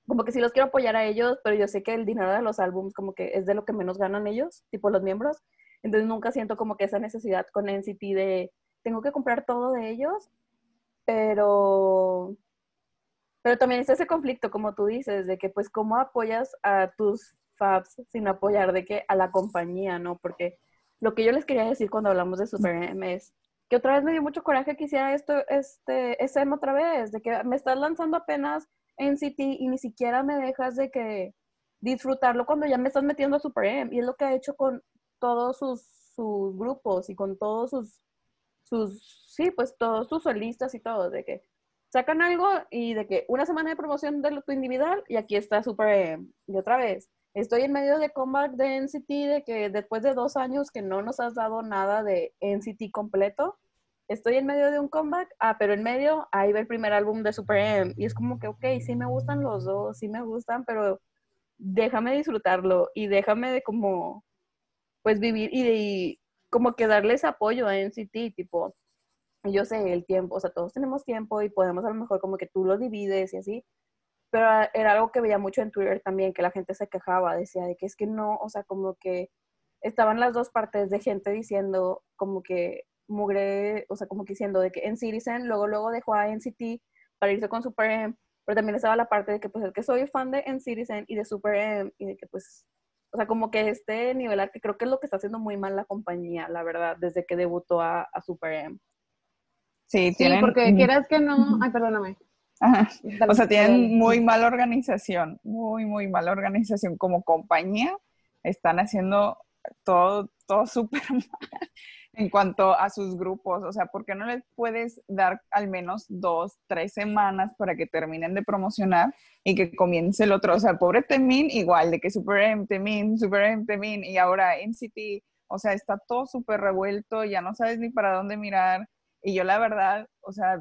como que sí los quiero apoyar a ellos, pero yo sé que el dinero de los álbums como que es de lo que menos ganan ellos, tipo los miembros. Entonces, nunca siento como que esa necesidad con NCT de, tengo que comprar todo de ellos, pero... Pero también es ese conflicto, como tú dices, de que pues cómo apoyas a tus fabs sin apoyar de que a la compañía, ¿no? Porque lo que yo les quería decir cuando hablamos de Super M es que otra vez me dio mucho coraje que hiciera esto, este, SM otra vez, de que me estás lanzando apenas en City y ni siquiera me dejas de que disfrutarlo cuando ya me estás metiendo a Super M. Y es lo que ha hecho con todos sus, grupos y con todos sus, sus, sí, pues todos sus solistas y todo, de que sacan algo y de que una semana de promoción de tu individual y aquí está Super M. Y otra vez, Estoy en medio de comeback de NCT, de que después de dos años que no nos has dado nada de NCT completo, estoy en medio de un comeback, ah, pero en medio ahí va el primer álbum de Super M. Y es como que, ok, sí me gustan los dos, sí me gustan, pero déjame disfrutarlo y déjame de como, pues vivir y, de, como que darles apoyo a NCT, tipo, yo sé el tiempo, o sea, todos tenemos tiempo y podemos a lo mejor como que tú lo divides y así, pero era algo que veía mucho en Twitter también, que la gente se quejaba, decía de que es que no, o sea, como que estaban las dos partes de gente diciendo como que mugre, o sea, como que diciendo de que en Citizen luego luego dejó a NCT para irse con Super M, pero también estaba la parte de que pues es que soy fan de en Citizen y de Super M y de que pues O sea, como que este nivelar, que creo que es lo que está haciendo muy mal la compañía, la verdad, desde que debutó a, a Super M. Sí, Sí, tienen, porque quieras que no. Ay, perdóname. Ajá. O sea, tienen muy mala organización, muy, muy mala organización. Como compañía, están haciendo todo, todo súper mal en cuanto a sus grupos. O sea, ¿por qué no les puedes dar al menos dos, tres semanas para que terminen de promocionar y que comience el otro? O sea, pobre Temin, igual, de que Super M, Temin, Super M, Temin, y ahora NCT, o sea, está todo súper revuelto, ya no sabes ni para dónde mirar. Y yo la verdad, o sea,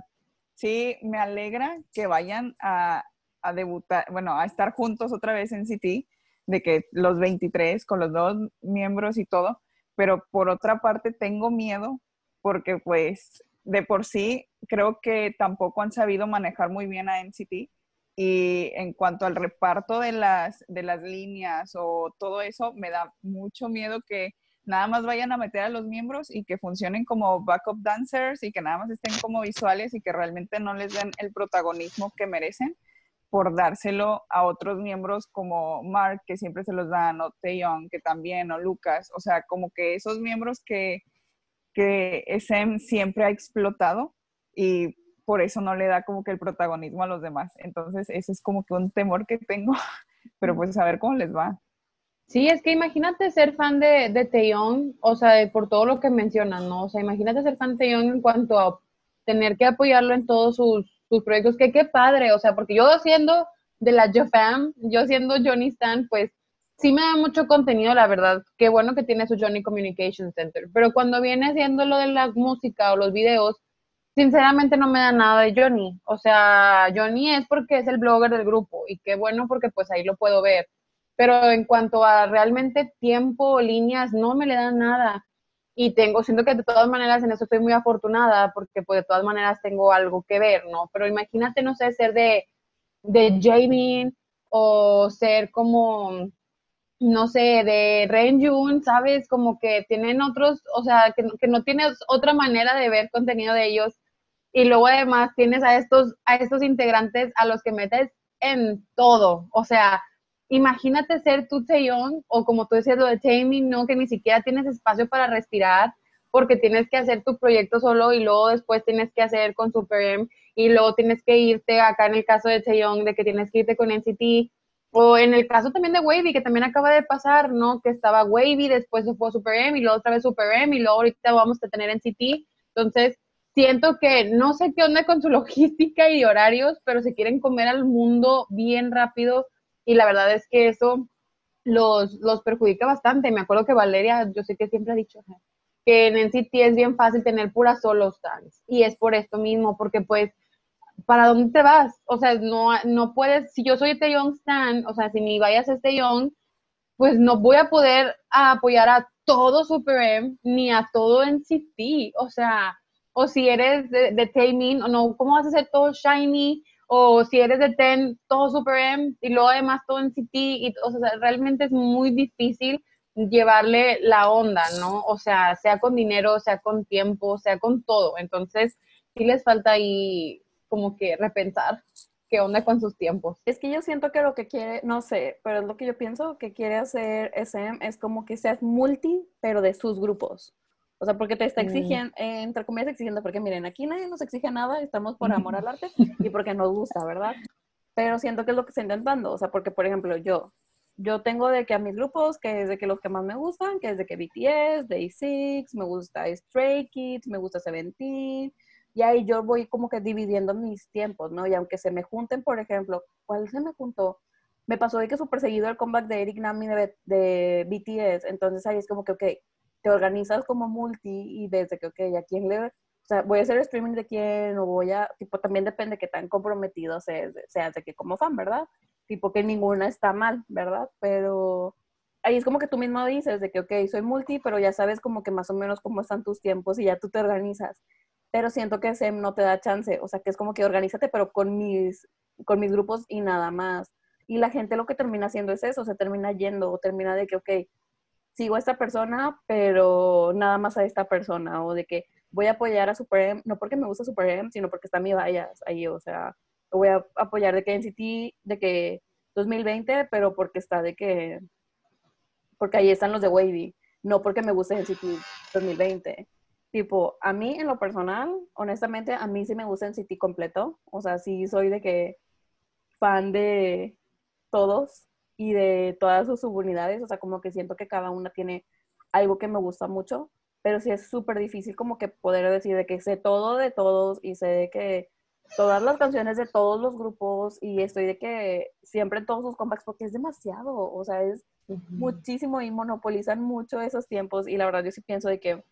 sí me alegra que vayan a, a debutar, bueno, a estar juntos otra vez en City, de que los 23 con los dos miembros y todo, pero por otra parte tengo miedo porque pues de por sí creo que tampoco han sabido manejar muy bien a NCT y en cuanto al reparto de las, de las líneas o todo eso, me da mucho miedo que nada más vayan a meter a los miembros y que funcionen como backup dancers y que nada más estén como visuales y que realmente no les den el protagonismo que merecen por dárselo a otros miembros como Mark, que siempre se los dan, o Taeyong, que también, o Lucas, o sea, como que esos miembros que, que SM siempre ha explotado y por eso no le da como que el protagonismo a los demás. Entonces, ese es como que un temor que tengo, pero pues a ver cómo les va. Sí, es que imagínate ser fan de, de o sea, de- por todo lo que mencionan, ¿no? O sea, imagínate ser fan de Taeyong en cuanto a tener que apoyarlo en todos sus, sus proyectos, que qué padre, o sea, porque yo siendo de la JoFam, yo siendo Johnny Stan, pues sí me da mucho contenido, la verdad, qué bueno que tiene su Johnny Communication Center, pero cuando viene haciendo lo de la música o los videos, sinceramente no me da nada de Johnny, o sea, Johnny es porque es el blogger del grupo, y qué bueno porque pues ahí lo puedo ver pero en cuanto a realmente tiempo, líneas, no me le dan nada. Y tengo, siento que de todas maneras en eso estoy muy afortunada, porque pues de todas maneras tengo algo que ver, ¿no? Pero imagínate, no sé, ser de, de Jamin o ser como, no sé, de Ren Jun, ¿sabes? Como que tienen otros, o sea, que, que no tienes otra manera de ver contenido de ellos. Y luego además tienes a estos, a estos integrantes a los que metes en todo, o sea, imagínate ser tú Taeyong o como tú decías lo de Taemin, no, que ni siquiera tienes espacio para respirar porque tienes que hacer tu proyecto solo y luego después tienes que hacer con Super M y luego tienes que irte acá en el caso de Taeyong de que tienes que irte con NCT o en el caso también de Wavy que también acaba de pasar, ¿no? Que estaba Wavy, después se fue Super M y luego otra vez Super M y luego ahorita vamos a tener NCT, entonces siento que no sé qué onda con su logística y horarios, pero se quieren comer al mundo bien rápido y la verdad es que eso los, los perjudica bastante. Me acuerdo que Valeria, yo sé que siempre ha dicho que en NCT es bien fácil tener puras solo stands y es por esto mismo, porque pues, ¿para dónde te vas? O sea, no, no puedes, si yo soy Taeyong Stan, o sea, si mi vayas es Taeyong, pues no voy a poder apoyar a todo Super M ni a todo NCT, o sea, o si eres de, de Taemin, o no, ¿cómo vas a hacer todo Shiny? O si eres de Ten, todo Super M, y luego además todo en CT, y, o sea, realmente es muy difícil llevarle la onda, ¿no? O sea, sea con dinero, sea con tiempo, sea con todo. Entonces, sí les falta ahí como que repensar qué onda con sus tiempos. Es que yo siento que lo que quiere, no sé, pero es lo que yo pienso que quiere hacer SM es como que seas multi, pero de sus grupos. O sea, porque te está exigiendo, eh, entre comillas exigiendo, porque miren, aquí nadie nos exige nada, estamos por amor al arte y porque nos gusta, ¿verdad? Pero siento que es lo que está intentando, o sea, porque por ejemplo yo, yo tengo de que a mis grupos, que es de que los que más me gustan, que es de que BTS, Day6, me gusta Stray Kids, me gusta Seventeen, y ahí yo voy como que dividiendo mis tiempos, ¿no? Y aunque se me junten, por ejemplo, ¿cuál se me juntó? Me pasó de que súper seguido el comeback de Eric Nami de, de BTS, entonces ahí es como que, ok, te organizas como multi y desde que, ok, ¿a quién le...? O sea, voy a hacer streaming de quién o voy a... Tipo, también depende de qué tan comprometido seas, seas de que como fan, ¿verdad? Tipo, que ninguna está mal, ¿verdad? Pero ahí es como que tú mismo dices de que, ok, soy multi, pero ya sabes como que más o menos cómo están tus tiempos y ya tú te organizas. Pero siento que SEM no te da chance, o sea, que es como que organízate, pero con mis, con mis grupos y nada más. Y la gente lo que termina haciendo es eso, se termina yendo o termina de que, ok, sigo a esta persona, pero nada más a esta persona, o de que voy a apoyar a Super M, no porque me gusta Super M, sino porque está mi vallas ahí, o sea, voy a apoyar de que NCT, de que 2020, pero porque está de que porque ahí están los de Wavy, no porque me guste NCT 2020. Tipo, a mí en lo personal, honestamente, a mí sí me gusta NCT completo. O sea, sí soy de que fan de todos y de todas sus subunidades. O sea, como que siento que cada una tiene algo que me gusta mucho. Pero sí es súper difícil como que poder decir de que sé todo de todos y sé de que todas las canciones de todos los grupos y estoy de que siempre en todos sus comebacks porque es demasiado, o sea, es muchísimo y monopolizan mucho esos tiempos y la verdad yo sí pienso de que,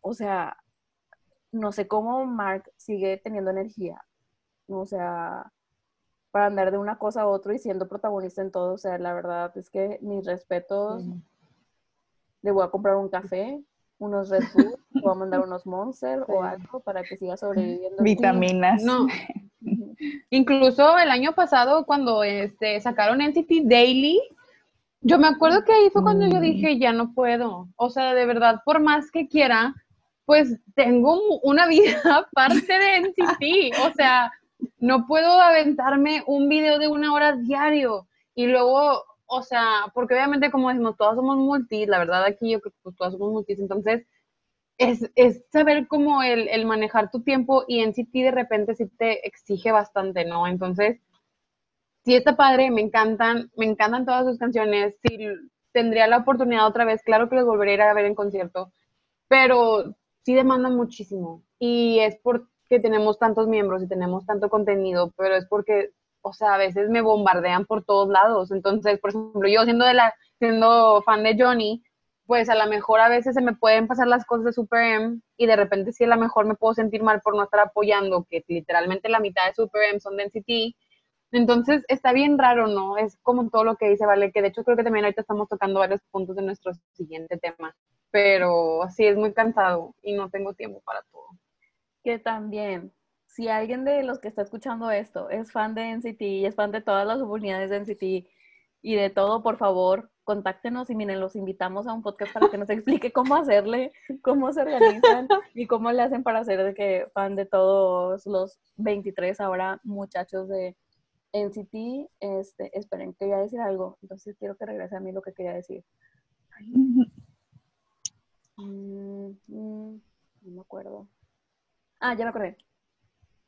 o sea, no sé cómo Mark sigue teniendo energía, o sea, para andar de una cosa a otra y siendo protagonista en todo, o sea, la verdad es que mis respetos, le voy a comprar un café, unos Red Bull, voy a mandar unos Monster o algo para que siga sobreviviendo. Vitaminas. No. Incluso el año pasado cuando este, sacaron Entity Daily, yo me acuerdo que ahí fue cuando yo mm. dije, ya no puedo. O sea, de verdad, por más que quiera, pues tengo una vida aparte de NCT. O sea, no puedo aventarme un video de una hora diario. Y luego, o sea, porque obviamente como decimos, todas somos multis, la verdad aquí yo creo que pues, todas somos multis, entonces es, es saber cómo el, el, manejar tu tiempo y NCT de repente sí te exige bastante, ¿no? Entonces, sí está padre, me encantan, me encantan todas sus canciones, si tendría la oportunidad otra vez, claro que los volvería a ver en concierto, pero sí demandan muchísimo y es porque tenemos tantos miembros y tenemos tanto contenido, pero es porque, o sea, a veces me bombardean por todos lados, entonces, por ejemplo, yo siendo de la, siendo fan de Johnny, pues a lo mejor a veces se me pueden pasar las cosas de Super M y de repente sí a lo mejor me puedo sentir mal por no estar apoyando, que literalmente la mitad de Super M son de entonces está bien raro, ¿no? Es como todo lo que dice Vale, que de hecho creo que también ahorita estamos tocando varios puntos de nuestro siguiente tema, pero sí es muy cansado y no tengo tiempo para todo. Que también, si alguien de los que está escuchando esto es fan de NCT y es fan de todas las oportunidades de NCT y de todo, por favor, contáctenos y miren, los invitamos a un podcast para que nos explique cómo hacerle, cómo se organizan y cómo le hacen para ser de que fan de todos los 23 ahora muchachos de en City, este, esperen, quería decir algo, entonces quiero que regrese a mí lo que quería decir. Mm, mm, no me acuerdo. Ah, ya me acordé.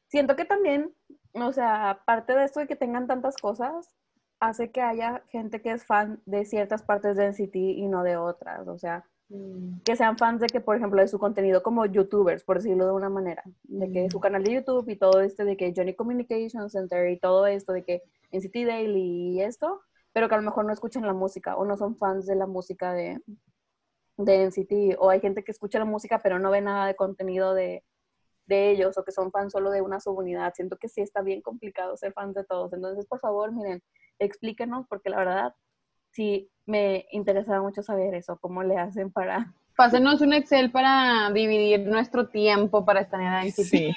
Siento que también, o sea, aparte de esto de que tengan tantas cosas, hace que haya gente que es fan de ciertas partes de NCT y no de otras. O sea, Mm. que sean fans de que, por ejemplo, de su contenido como youtubers, por decirlo de una manera, de que su mm. canal de YouTube y todo este, de que Johnny Communication Center y todo esto, de que NCT Daily y esto, pero que a lo mejor no escuchan la música o no son fans de la música de, de NCT, o hay gente que escucha la música pero no ve nada de contenido de, de ellos, o que son fans solo de una subunidad. Siento que sí está bien complicado ser fans de todos. Entonces, por favor, miren, explíquenos, porque la verdad, sí me interesaba mucho saber eso, cómo le hacen para... Pásenos un Excel para dividir nuestro tiempo para estar en Sí.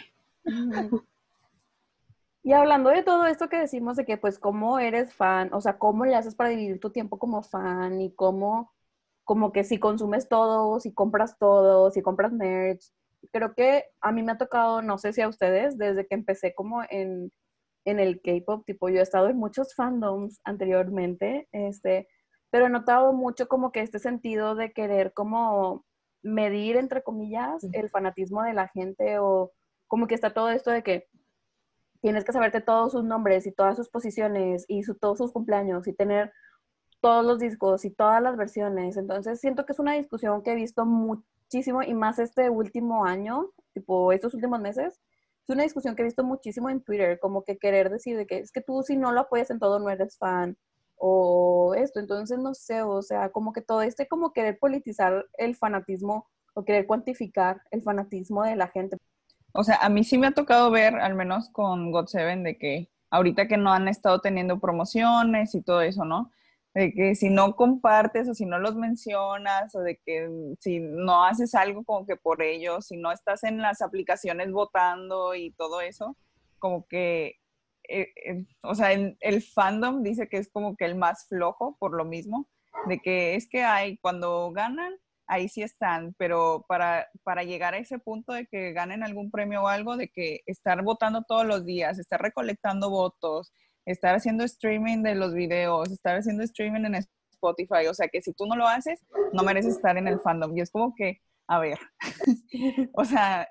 Y hablando de todo esto que decimos de que pues cómo eres fan, o sea, cómo le haces para dividir tu tiempo como fan y cómo, como que si consumes todo, si compras todo, si compras merch, creo que a mí me ha tocado, no sé si a ustedes, desde que empecé como en, en el K-pop, tipo yo he estado en muchos fandoms anteriormente, este, pero he notado mucho como que este sentido de querer como medir, entre comillas, el fanatismo de la gente o como que está todo esto de que tienes que saberte todos sus nombres y todas sus posiciones y todos sus cumpleaños y tener todos los discos y todas las versiones. Entonces siento que es una discusión que he visto muchísimo y más este último año, tipo estos últimos meses. Es una discusión que he visto muchísimo en Twitter, como que querer decir de que es que tú si no lo apoyas en todo no eres fan o esto. Entonces, no sé, o sea, como que todo este como querer politizar el fanatismo o querer cuantificar el fanatismo de la gente. O sea, a mí sí me ha tocado ver, al menos con God Seven, de que ahorita que no han estado teniendo promociones y todo eso, ¿no? De que si no compartes o si no los mencionas o de que si no haces algo como que por ellos, si no estás en las aplicaciones votando y todo eso, como que eh, eh, o sea, en, el fandom dice que es como que el más flojo por lo mismo, de que es que hay, cuando ganan, ahí sí están, pero para, para llegar a ese punto de que ganen algún premio o algo, de que estar votando todos los días, estar recolectando votos, estar haciendo streaming de los videos, estar haciendo streaming en Spotify, o sea que si tú no lo haces, no mereces estar en el fandom. Y es como que, a ver, o sea,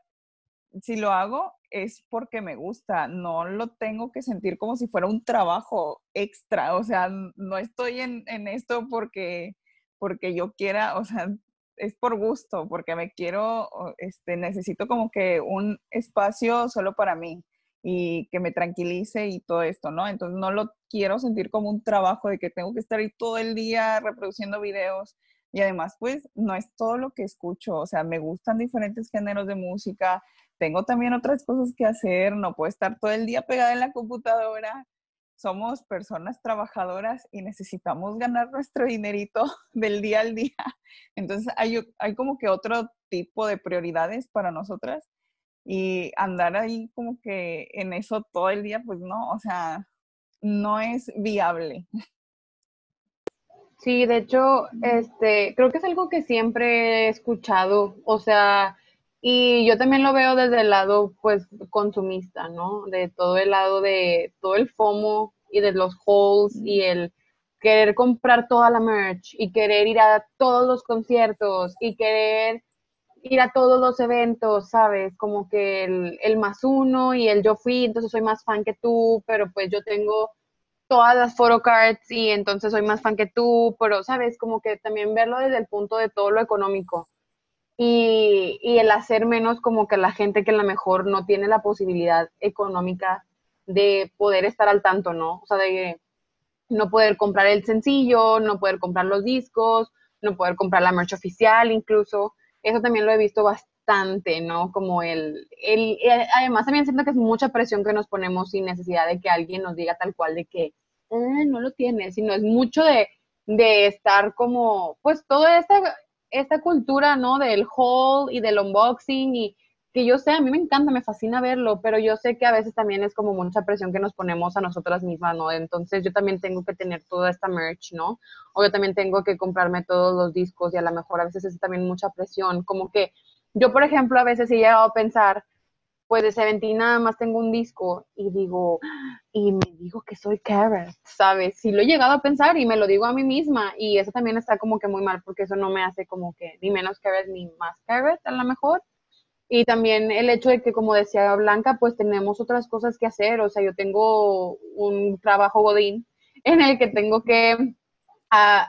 si lo hago es porque me gusta, no lo tengo que sentir como si fuera un trabajo extra, o sea, no estoy en, esto porque, porque yo quiera, o sea, es por gusto, porque me quiero, este, necesito como que un espacio solo para mí y que me tranquilice y todo esto, ¿no? Entonces no lo quiero sentir como un trabajo de que tengo que estar ahí todo el día reproduciendo videos y además pues no es todo lo que escucho, o sea, me gustan diferentes géneros de música, tengo también otras cosas que hacer, no puedo estar todo el día pegada en la computadora. Somos personas trabajadoras y necesitamos ganar nuestro dinerito del día al día. Entonces hay, hay como que otro tipo de prioridades para nosotras y andar ahí como que en eso todo el día, pues no, o sea, no es viable. Sí, de hecho, este, creo que es algo que siempre he escuchado, o sea, y yo también lo veo desde el lado, pues, consumista, ¿no? De todo el lado de todo el FOMO y de los hauls y el querer comprar toda la merch y querer ir a todos los conciertos y querer ir a todos los eventos, ¿sabes? Como que el, el, más uno y el yo fui, entonces soy más fan que tú, pero pues yo tengo todas las photocards y entonces soy más fan que tú, pero, ¿sabes? Como que también verlo desde el punto de todo lo económico y, y el hacer menos como que la gente que a lo mejor no tiene la posibilidad económica de poder estar al tanto, ¿no? O sea, de no poder comprar el sencillo, no poder comprar los discos, no poder comprar la merch oficial incluso eso también lo he visto bastante, ¿no? Como el, el, además también siento que es mucha presión que nos ponemos sin necesidad de que alguien nos diga tal cual de que eh, no lo tiene, sino es mucho de, de estar como, pues toda esta, esta cultura, ¿no? Del haul y del unboxing y que yo sé, a mí me encanta, me fascina verlo, pero yo sé que a veces también es como mucha presión que nos ponemos a nosotras mismas, ¿no? Entonces yo también tengo que tener toda esta merch, ¿no? O yo también tengo que comprarme todos los discos y a lo mejor a veces es también mucha presión, como que yo, por ejemplo, a veces he llegado a pensar, pues de Seventeen nada más tengo un disco y digo, y me digo que soy Carrot, ¿sabes? Sí lo he llegado a pensar y me lo digo a mí misma y eso también está como que muy mal porque eso no me hace como que ni menos Carrot ni más Carrot a lo mejor y también el hecho de que, como decía Blanca, pues tenemos otras cosas que hacer. O sea, yo tengo un trabajo godín en el que tengo que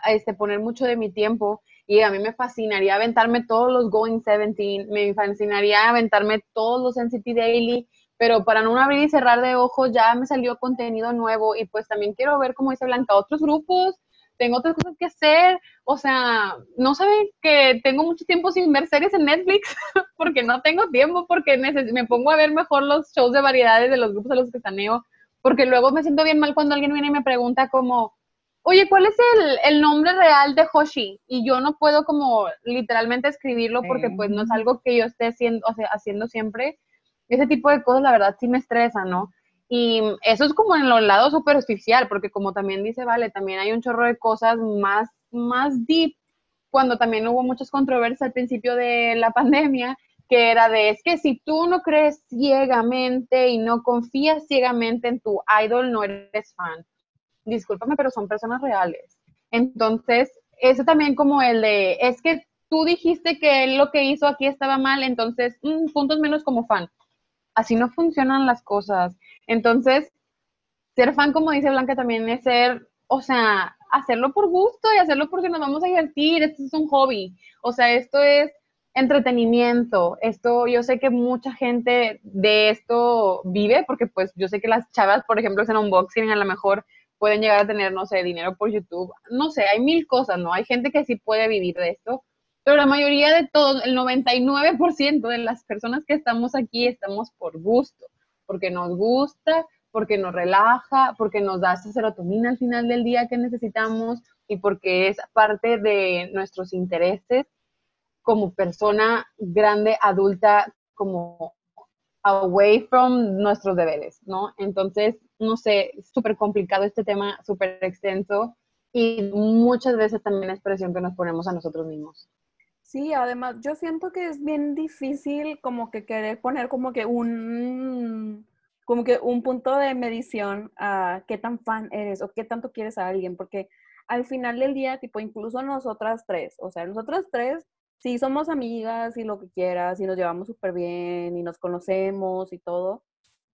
este, poner mucho de mi tiempo y a mí me fascinaría aventarme todos los Going 17, me fascinaría aventarme todos los NCT Daily, pero para no abrir y cerrar de ojos ya me salió contenido nuevo y pues también quiero ver, como dice Blanca, otros grupos tengo otras cosas que hacer, o sea, no saben que tengo mucho tiempo sin ver series en Netflix porque no tengo tiempo, porque me pongo a ver mejor los shows de variedades de los grupos a los que saneo, porque luego me siento bien mal cuando alguien viene y me pregunta como, oye, ¿cuál es el, el nombre real de Hoshi? Y yo no puedo como literalmente escribirlo porque pues no es algo que yo esté haciendo, o sea, haciendo siempre. Ese tipo de cosas, la verdad, sí me estresa, ¿no? Y eso es como en los lados superficial, porque como también dice Vale, también hay un chorro de cosas más, más deep, cuando también hubo muchas controversias al principio de la pandemia, que era de, es que si tú no crees ciegamente y no confías ciegamente en tu idol, no eres fan. Discúlpame, pero son personas reales. Entonces, eso también como el de, es que tú dijiste que lo que hizo aquí estaba mal, entonces, mm, puntos menos como fan. Así no funcionan las cosas. Entonces, ser fan, como dice Blanca, también es ser, o sea, hacerlo por gusto y hacerlo porque nos vamos a divertir, esto es un hobby, o sea, esto es entretenimiento, esto, yo sé que mucha gente de esto vive, porque pues yo sé que las chavas, por ejemplo, en unboxing a lo mejor pueden llegar a tener, no sé, dinero por YouTube, no sé, hay mil cosas, ¿no? Hay gente que sí puede vivir de esto, pero la mayoría de todos, el 99% de las personas que estamos aquí estamos por gusto porque nos gusta, porque nos relaja, porque nos da esa serotonina al final del día que necesitamos y porque es parte de nuestros intereses como persona grande, adulta, como away from nuestros deberes, ¿no? Entonces, no sé, súper complicado este tema, súper extenso y muchas veces también es presión que nos ponemos a nosotros mismos. Sí, además yo siento que es bien difícil como que querer poner como que un como que un punto de medición a qué tan fan eres o qué tanto quieres a alguien, porque al final del día, tipo, incluso nosotras tres, o sea, nosotras tres, sí somos amigas y lo que quieras, y nos llevamos súper bien, y nos conocemos y todo,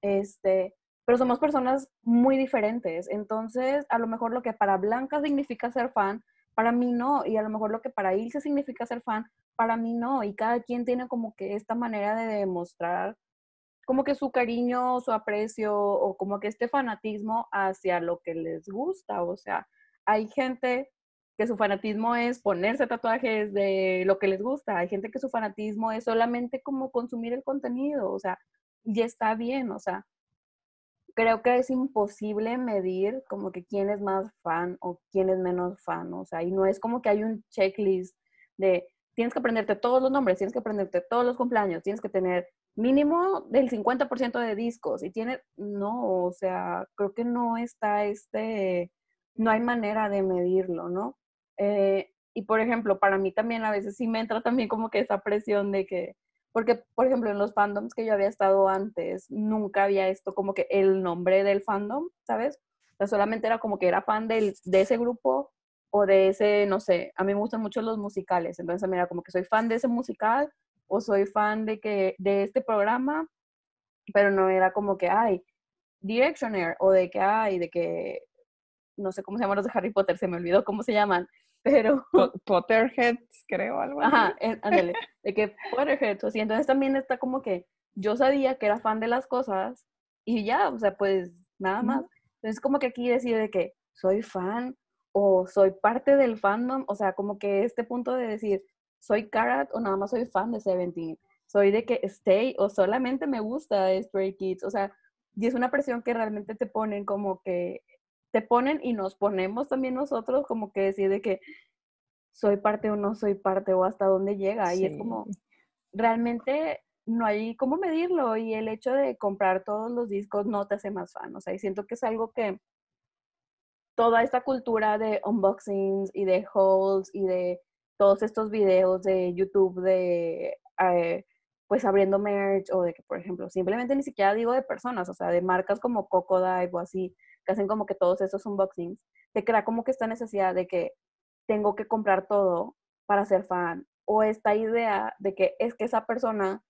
este, pero somos personas muy diferentes. Entonces, a lo mejor lo que para Blanca significa ser fan, para mí no, y a lo mejor lo que para Ilse significa ser fan, para mí no, y cada quien tiene como que esta manera de demostrar como que su cariño, su aprecio o como que este fanatismo hacia lo que les gusta, o sea, hay gente que su fanatismo es ponerse tatuajes de lo que les gusta, hay gente que su fanatismo es solamente como consumir el contenido, o sea, ya está bien, o sea, creo que es imposible medir como que quién es más fan o quién es menos fan, o sea, y no es como que hay un checklist de tienes que aprenderte todos los nombres, tienes que aprenderte todos los cumpleaños, tienes que tener mínimo del 50% de discos y tiene, no, o sea, creo que no está este, no hay manera de medirlo, ¿no? Eh, y por ejemplo, para mí también a veces sí me entra también como que esa presión de que, porque por ejemplo en los fandoms que yo había estado antes, nunca había esto como que el nombre del fandom, ¿sabes? O sea, solamente era como que era fan del, de ese grupo o de ese, no sé, a mí me gustan mucho los musicales, entonces mira, como que soy fan de ese musical o soy fan de que de este programa, pero no era como que, ay, Directioner o de que, ay, de que, no sé cómo se llaman los de Harry Potter, se me olvidó cómo se llaman, pero... Potterheads, creo, algo así. Ajá, ándale, de que Potterheads, o sea, entonces también está como que yo sabía que era fan de las cosas y ya, o sea, pues nada más. Entonces como que aquí decide que soy fan o soy parte del fandom, o sea, como que este punto de decir, soy Karat o nada más soy fan de Seventeen, soy de que Stay o solamente me gusta Stray Kids, o sea, y es una presión que realmente te ponen como que te ponen y nos ponemos también nosotros como que decir de que soy parte o no soy parte o hasta dónde llega y es como realmente no hay cómo medirlo y el hecho de comprar todos los discos no te hace más fan, o sea, y siento que es algo que toda esta cultura de unboxings y de hauls y de todos estos videos de YouTube de eh, pues abriendo merch o de que, por ejemplo, simplemente ni siquiera digo de personas, o sea, de marcas como Cocodive o así, hacen como que todos esos unboxings, te crea como que esta necesidad de que tengo que comprar todo para ser fan o esta idea de que es que esa persona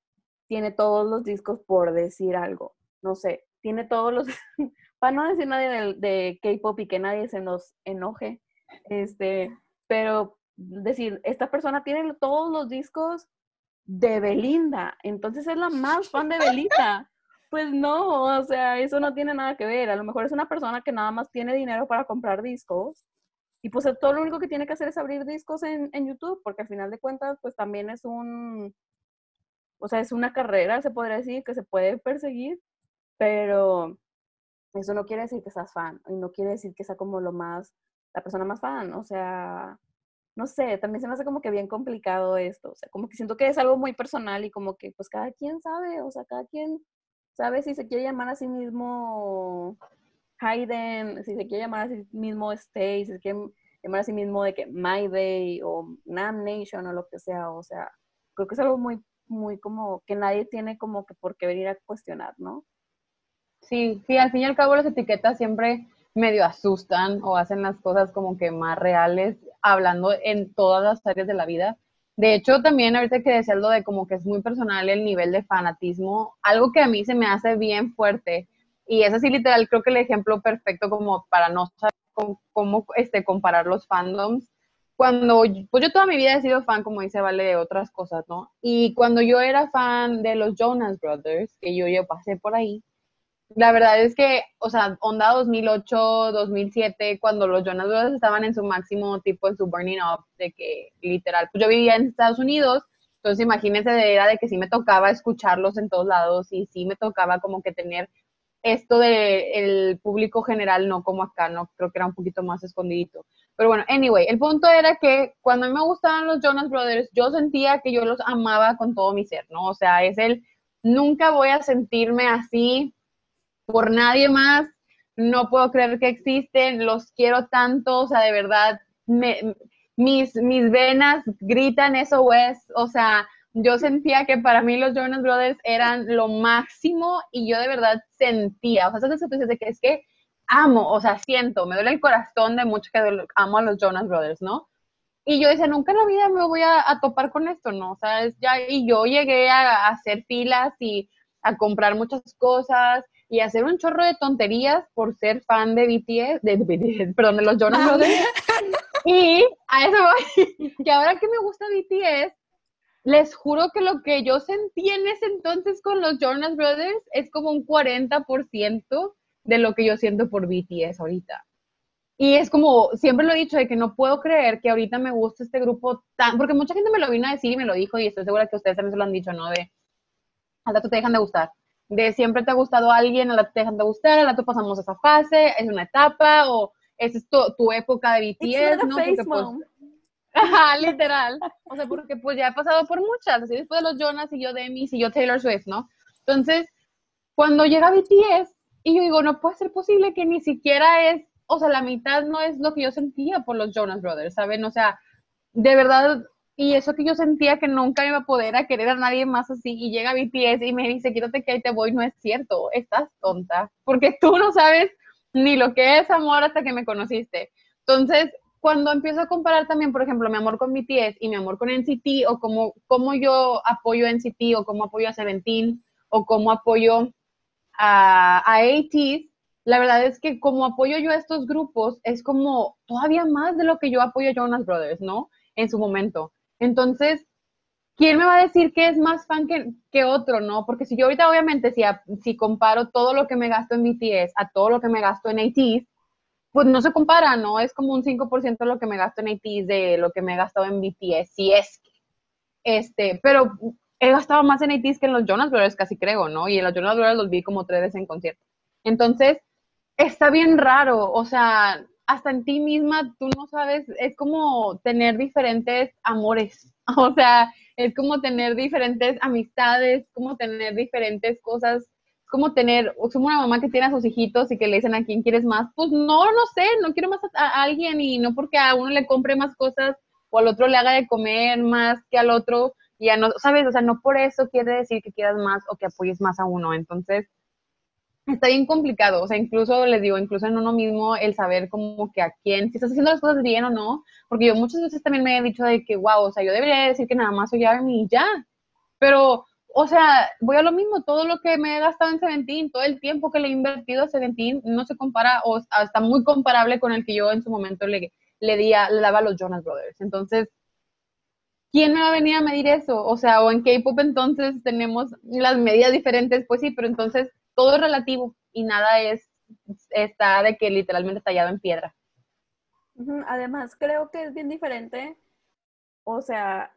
tiene todos los discos por decir algo, no sé, tiene todos los, para no decir nadie de, de K-pop y que nadie se nos enoje, este, pero decir, esta persona tiene todos los discos de Belinda, entonces es la más fan de Belinda. Pues no, o sea, eso no tiene nada que ver. A lo mejor es una persona que nada más tiene dinero para comprar discos y pues todo lo único que tiene que hacer es abrir discos en, en YouTube, porque al final de cuentas, pues también es un, o sea, es una carrera, se podría decir, que se puede perseguir, pero eso no quiere decir que seas fan, y no quiere decir que sea como lo más, la persona más fan, o sea, no sé, también se me hace como que bien complicado esto, o sea, como que siento que es algo muy personal y como que pues cada quien sabe, o sea, cada quien sabe si se quiere llamar a sí mismo Hayden, si se quiere llamar a sí mismo Stay, si se quiere llamar a sí mismo de que My Day o Nam Nation o lo que sea, o sea, creo que es algo muy, muy como que nadie tiene como que por qué venir a cuestionar, ¿no? Sí, sí, al fin y al cabo las etiquetas siempre medio asustan o hacen las cosas como que más reales, hablando en todas las áreas de la vida. De hecho, también ahorita que decía algo de como que es muy personal el nivel de fanatismo, algo que a mí se me hace bien fuerte, y es así literal, creo que el ejemplo perfecto como para no saber cómo, este, comparar los fandoms. Cuando, pues yo toda mi vida he sido fan, como dice Vale, de otras cosas, ¿no? Y cuando yo era fan de los Jonas Brothers, que yo, yo pasé por ahí, la verdad es que, o sea, onda 2008, 2007, cuando los Jonas Brothers estaban en su máximo tipo en su burning up, de que literal, pues yo vivía en Estados Unidos, entonces imagínense, era de que sí me tocaba escucharlos en todos lados y sí me tocaba como que tener esto de el público general, no como acá, no creo que era un poquito más escondidito. Pero bueno, anyway, el punto era que cuando a mí me gustaban los Jonas Brothers, yo sentía que yo los amaba con todo mi ser, ¿no? O sea, es el, nunca voy a sentirme así por nadie más, no puedo creer que existen, los quiero tanto, o sea, de verdad, mis, mis venas gritan eso, es, o sea, yo sentía que para mí los Jonas Brothers eran lo máximo y yo de verdad sentía, o sea, esas de que es que amo, o sea, siento, me duele el corazón de mucho que amo a los Jonas Brothers, ¿no? Y yo decía, nunca en la vida me voy a, topar con esto, ¿no? O sea, es ya, y yo llegué a, hacer filas y a comprar muchas cosas y hacer un chorro de tonterías por ser fan de BTS, de, perdón, de los Jonas ah. Brothers. y a eso voy, que ahora que me gusta BTS, les juro que lo que yo sentí en ese entonces con los Jonas Brothers es como un 40% de lo que yo siento por BTS ahorita. Y es como, siempre lo he dicho, de que no puedo creer que ahorita me guste este grupo tan, porque mucha gente me lo vino a decir y me lo dijo y estoy segura que ustedes también se lo han dicho, ¿no? De, al rato te dejan de gustar. De siempre te ha gustado alguien, al rato te dejan de gustar, al rato pasamos esa fase, es una etapa o esa es tu, época de BTS, ¿no? Porque, pues, Ajá, literal. O sea, porque pues ya he pasado por muchas, así después de los Jonas y yo Demi y yo Taylor Swift, ¿no? Entonces, cuando llega BTS, y yo digo, no puede ser posible que ni siquiera es, o sea, la mitad no es lo que yo sentía por los Jonas Brothers, ¿saben? O sea, de verdad, y eso que yo sentía que nunca iba a poder a querer a nadie más así, y llega BTS y me dice, quítate que ahí te voy, no es cierto, estás tonta, porque tú no sabes ni lo que es amor hasta que me conociste. Entonces, cuando empiezo a comparar también, por ejemplo, mi amor con BTS y mi amor con NCT, o cómo, cómo yo apoyo a NCT, o cómo apoyo a Seventeen, o cómo apoyo a, a la verdad es que como apoyo yo a estos grupos, es como todavía más de lo que yo apoyo a Jonas Brothers, ¿no? En su momento. Entonces, ¿quién me va a decir que es más fan que, que otro, no? Porque si yo ahorita, obviamente, si, si comparo todo lo que me gasto en BTS a todo lo que me gasto en ATs, pues no se compara, ¿no? Es como un 5% de lo que me gasto en ATs de lo que me he gastado en BTS, si es. Este, pero he gastado más en ATs que en los Jonas Brothers, casi creo, ¿no? Y en los Jonas Brothers los vi como tres veces en concierto. Entonces, está bien raro, o sea, hasta en ti misma tú no sabes, es como tener diferentes amores, o sea, es como tener diferentes amistades, como tener diferentes cosas como tener, como una mamá que tiene a sus hijitos y que le dicen a quién quieres más, pues no, no sé, no quiero más a, alguien y no porque a uno le compre más cosas o al otro le haga de comer más que al otro, ya no, sabes, o sea, no por eso quiere decir que quieras más o que apoyes más a uno, entonces está bien complicado, o sea, incluso les digo, incluso en uno mismo el saber como que a quién, si estás haciendo las cosas bien o no, porque yo muchas veces también me he dicho de que, wow, o sea, yo debería decir que nada más soy Army y ya, pero o sea, voy a lo mismo, todo lo que me he gastado en Seventeen, todo el tiempo que le he invertido a Seventeen no se compara o está muy comparable con el que yo en su momento le, le, di le daba a los Jonas Brothers. Entonces, ¿quién me va a venir a medir eso? O sea, o en K-pop entonces tenemos las medidas diferentes, pues sí, pero entonces todo es relativo y nada es está de que literalmente tallado en piedra. Además, creo que es bien diferente. O sea,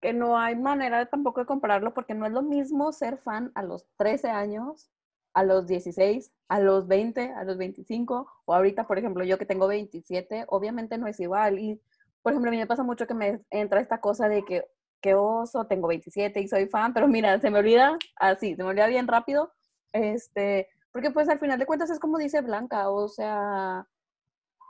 que no hay manera tampoco de compararlo porque no es lo mismo ser fan a los 13 años, a los 16, a los 20, a los 25 o ahorita, por ejemplo, yo que tengo 27, obviamente no es igual. Y, por ejemplo, a mí me pasa mucho que me entra esta cosa de que, qué oso, tengo 27 y soy fan, pero mira, se me olvida así, se me olvida bien rápido, este, porque pues al final de cuentas es como dice Blanca, o sea,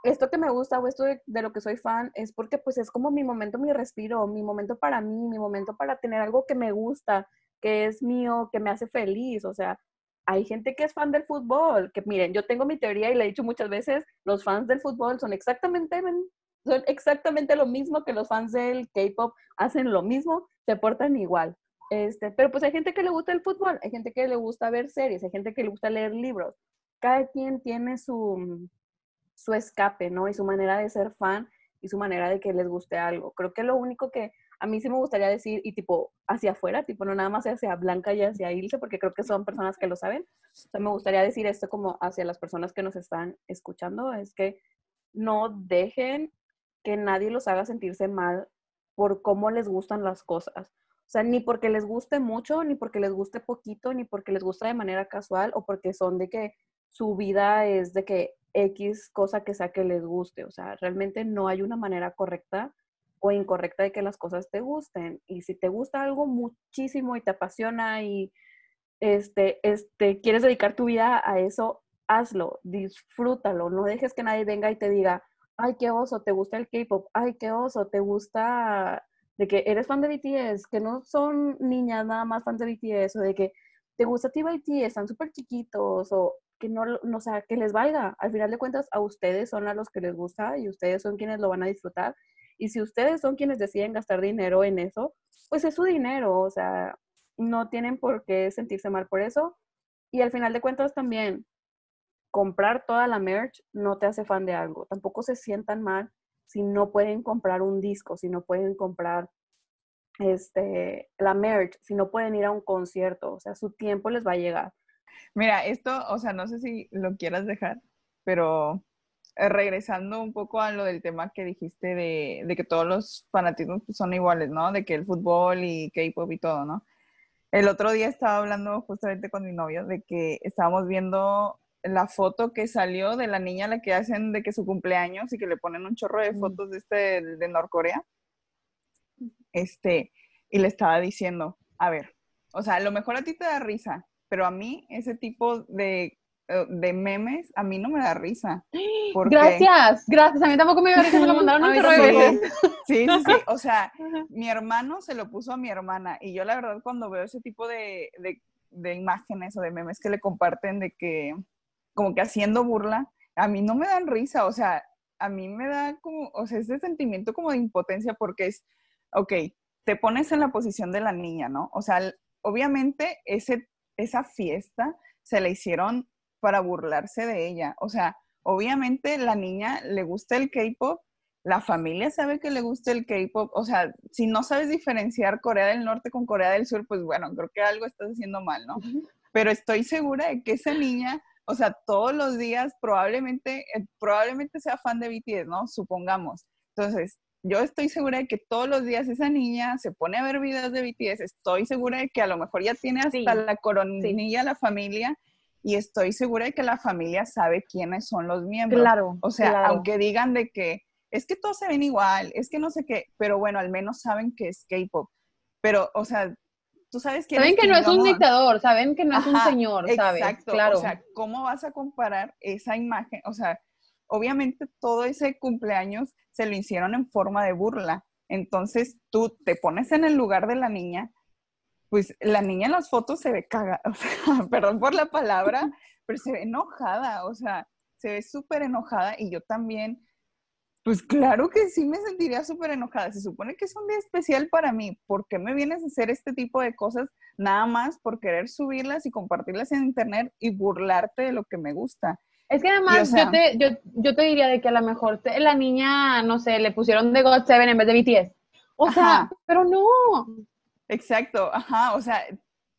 esto que me gusta o esto de, lo que soy fan es porque pues es como mi momento, mi respiro, mi momento para mí, mi momento para tener algo que me gusta, que es mío, que me hace feliz. O sea, hay gente que es fan del fútbol, que miren, yo tengo mi teoría y le he dicho muchas veces, los fans del fútbol son exactamente, son exactamente lo mismo que los fans del K-pop, hacen lo mismo, se portan igual. Este, pero pues hay gente que le gusta el fútbol, hay gente que le gusta ver series, hay gente que le gusta leer libros. Cada quien tiene su, su escape, ¿no? Y su manera de ser fan y su manera de que les guste algo. Creo que lo único que a mí sí me gustaría decir, y tipo hacia afuera, tipo no nada más hacia Blanca y hacia Ilse, porque creo que son personas que lo saben. O sea, me gustaría decir esto como hacia las personas que nos están escuchando, es que no dejen que nadie los haga sentirse mal por cómo les gustan las cosas. O sea, ni porque les guste mucho, ni porque les guste poquito, ni porque les gusta de manera casual o porque son de que su vida es de que X cosa que sea que les guste. O sea, realmente no hay una manera correcta o incorrecta de que las cosas te gusten. Y si te gusta algo muchísimo y te apasiona y este, este, quieres dedicar tu vida a eso, hazlo, disfrútalo. No dejes que nadie venga y te diga, ay, qué oso, te gusta el K-pop, ay, qué oso, te gusta de que eres fan de BTS, que no son niñas nada más fans de BTS, o de que te gusta TYT, están súper chiquitos, o que no, no, o sea, que les valga. Al final de cuentas, a ustedes son a los que les gusta y ustedes son quienes lo van a disfrutar. Y si ustedes son quienes deciden gastar dinero en eso, pues es su dinero, o sea, no tienen por qué sentirse mal por eso. Y al final de cuentas también, comprar toda la merch no te hace fan de algo. Tampoco se sientan mal si no pueden comprar un disco, si no pueden comprar este, la merch, si no pueden ir a un concierto. O sea, su tiempo les va a llegar. Mira, esto, o sea, no sé si lo quieras dejar, pero eh, regresando un poco a lo del tema que dijiste de, de que todos los fanatismos pues, son iguales, ¿no? De que el fútbol y K-pop y todo, ¿no? El otro día estaba hablando justamente con mi novio de que estábamos viendo la foto que salió de la niña a la que hacen de que su cumpleaños y que le ponen un chorro de fotos de este de Norcorea. Este, y le estaba diciendo, a ver, o sea, a lo mejor a ti te da risa, pero a mí ese tipo de eh, de memes, a mí no me da risa. Gracias, gracias. A mí tampoco me da risa, me lo mandaron un sí, sí, sí, sí, O sea, mi hermano se lo puso a mi hermana y yo la verdad cuando veo ese tipo de, de, imágenes o de memes que le comparten de que como que haciendo burla, a mí no me dan risa, o sea, a mí me da como, o sea, ese sentimiento como de impotencia porque es, ok, te pones en la posición de la niña, ¿no? O sea, obviamente ese, esa fiesta se la hicieron para burlarse de ella. O sea, obviamente la niña le gusta el K-pop, la familia sabe que le gusta el K-pop. O sea, si no sabes diferenciar Corea del Norte con Corea del Sur, pues bueno, creo que algo estás haciendo mal, ¿no? Pero estoy segura de que esa niña, o sea, todos los días probablemente, eh, probablemente sea fan de BTS, ¿no? Supongamos. Entonces, yo estoy segura de que todos los días esa niña se pone a ver videos de BTS, estoy segura de que a lo mejor ya tiene hasta la coronilla la familia y estoy segura de que la familia sabe quiénes son los miembros. Claro. O sea, aunque digan de que es que todos se ven igual, es que no sé qué, pero bueno, al menos saben que es K-pop. Pero, o sea, tú sabes que... Saben que no es un dictador, saben que no es un señor, ¿sabes? Exacto, claro. O sea, ¿cómo vas a comparar esa imagen? O sea, obviamente todo ese cumpleaños se lo hicieron en forma de burla. Entonces tú te pones en el lugar de la niña pues la niña en las fotos se ve caga, o sea, perdón por la palabra, pero se ve enojada, o sea, se ve súper enojada y yo también, pues claro que sí me sentiría súper enojada. Se supone que es un día especial para mí. ¿Por qué me vienes a hacer este tipo de cosas nada más por querer subirlas y compartirlas en internet y burlarte de lo que me gusta? Es que además yo, te, yo, yo, te diría de que a lo mejor la niña, no sé, le pusieron de God Seven en vez de BTS. O sea, pero no, Exacto, ajá, o sea,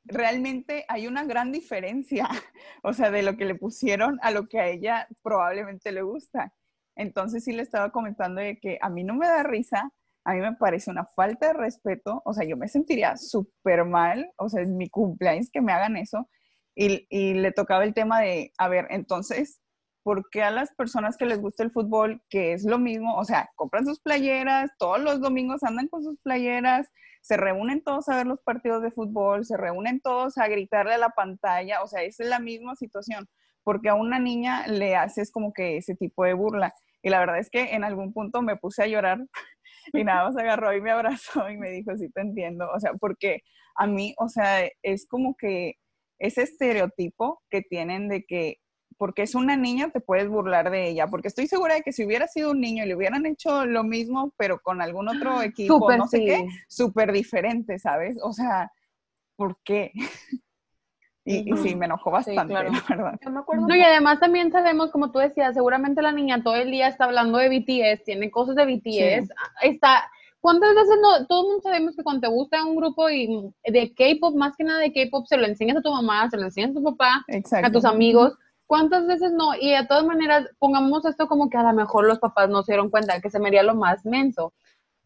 realmente hay una gran diferencia, o sea, de lo que le pusieron a lo que a ella probablemente le gusta. Entonces sí le estaba comentando de que a mí no me da risa, a mí me parece una falta de respeto, o sea, yo me sentiría súper mal, o sea, en mi cumpleaños que me hagan eso, y, y le tocaba el tema de, a ver, entonces, ¿por qué a las personas que les gusta el fútbol, que es lo mismo, o sea, compran sus playeras, todos los domingos andan con sus playeras, se reúnen todos a ver los partidos de fútbol, se reúnen todos a gritarle a la pantalla, o sea, es la misma situación, porque a una niña le haces como que ese tipo de burla. Y la verdad es que en algún punto me puse a llorar y nada más agarró y me abrazó y me dijo, sí te entiendo, o sea, porque a mí, o sea, es como que ese estereotipo que tienen de que porque es una niña, te puedes burlar de ella, porque estoy segura de que si hubiera sido un niño y le hubieran hecho lo mismo, pero con algún otro equipo, no sé qué, súper diferente, ¿sabes? O sea, ¿por qué? Y, sí, me enojó bastante, la verdad. no, y además también sabemos, como tú decías, seguramente la niña todo el día está hablando de BTS, tiene cosas de BTS, está... ¿Cuántas veces no? Todo el mundo sabemos que cuando te gusta un grupo y de K-pop, más que nada de K-pop, se lo enseñas a tu mamá, se lo enseñas a tu papá, a tus amigos ¿Cuántas veces no? Y de todas maneras, pongamos esto como que a lo mejor los papás no se dieron cuenta que se me haría lo más menso.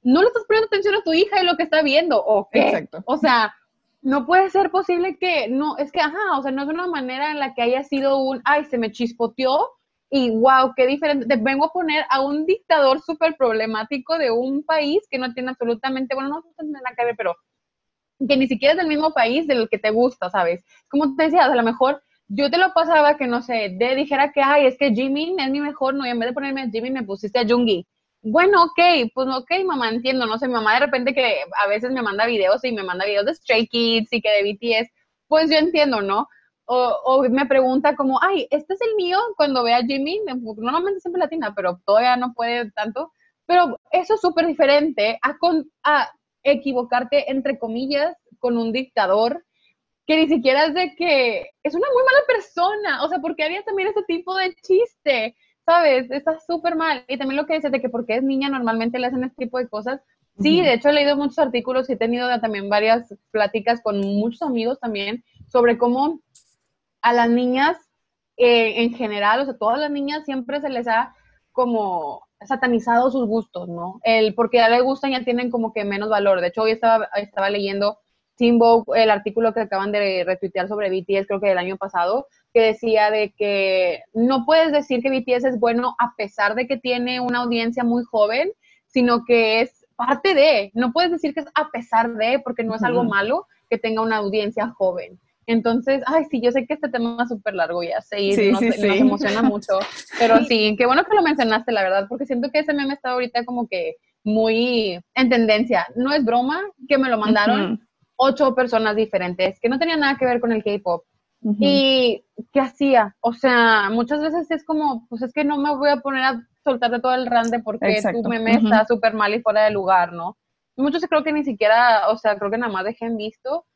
No le estás poniendo atención a tu hija y lo que está viendo, ¿o qué? Exacto. O sea, no puede ser posible que, no, es que, ajá, o sea, no es una manera en la que haya sido un, ay, se me chispoteó y wow, qué diferente. Te vengo a poner a un dictador súper problemático de un país que no tiene absolutamente, bueno, no tiene nada que ver, pero que ni siquiera es del mismo país del que te gusta, ¿sabes? Como te decía, a lo mejor yo te lo pasaba que, no sé, de dijera que, ay, es que Jimin es mi mejor, no, y en vez de ponerme a Jimin me pusiste a Jungi. Bueno, ok, pues ok, mamá, entiendo, no sé, mi mamá de repente que a veces me manda videos y me manda videos de Stray Kids y que de BTS, pues yo entiendo, ¿no? o, me pregunta como, ay, este es el mío, cuando ve a Jimmy, normalmente siempre latina, pero todavía no puede tanto, pero eso es súper diferente a, a equivocarte, entre comillas, con un dictador que ni siquiera es de que es una muy mala persona, o sea, porque haría también ese tipo de chiste, ¿sabes? Está súper mal. Y también lo que dices de que porque es niña normalmente le hacen este tipo de cosas. Sí, de hecho he leído muchos artículos y he tenido también varias pláticas con muchos amigos también sobre cómo a las niñas eh, en general, o sea, todas las niñas siempre se les ha como satanizado sus gustos, ¿no? El porque ya les gustan ya tienen como que menos valor. De hecho, hoy estaba, estaba leyendo Timbo, el artículo que acaban de retuitear sobre BTS, creo que del año pasado, que decía de que no puedes decir que BTS es bueno a pesar de que tiene una audiencia muy joven, sino que es parte de, no puedes decir que es a pesar de, porque no es algo malo que tenga una audiencia joven. Entonces, ay, sí, yo sé que este tema es súper largo ya sé, y nos, emociona mucho, pero sí, qué bueno que lo mencionaste, la verdad, porque siento que ese meme está ahorita como que muy en tendencia. No es broma que me lo mandaron ocho personas diferentes que no tenían nada que ver con el K-pop. ¿Y qué hacía? O sea, muchas veces es como, pues es que no me voy a poner a soltarte todo el rande porque tu meme está súper mal y fuera de lugar, ¿no? Muchos creo que ni siquiera, o sea, creo que nada más dejen visto,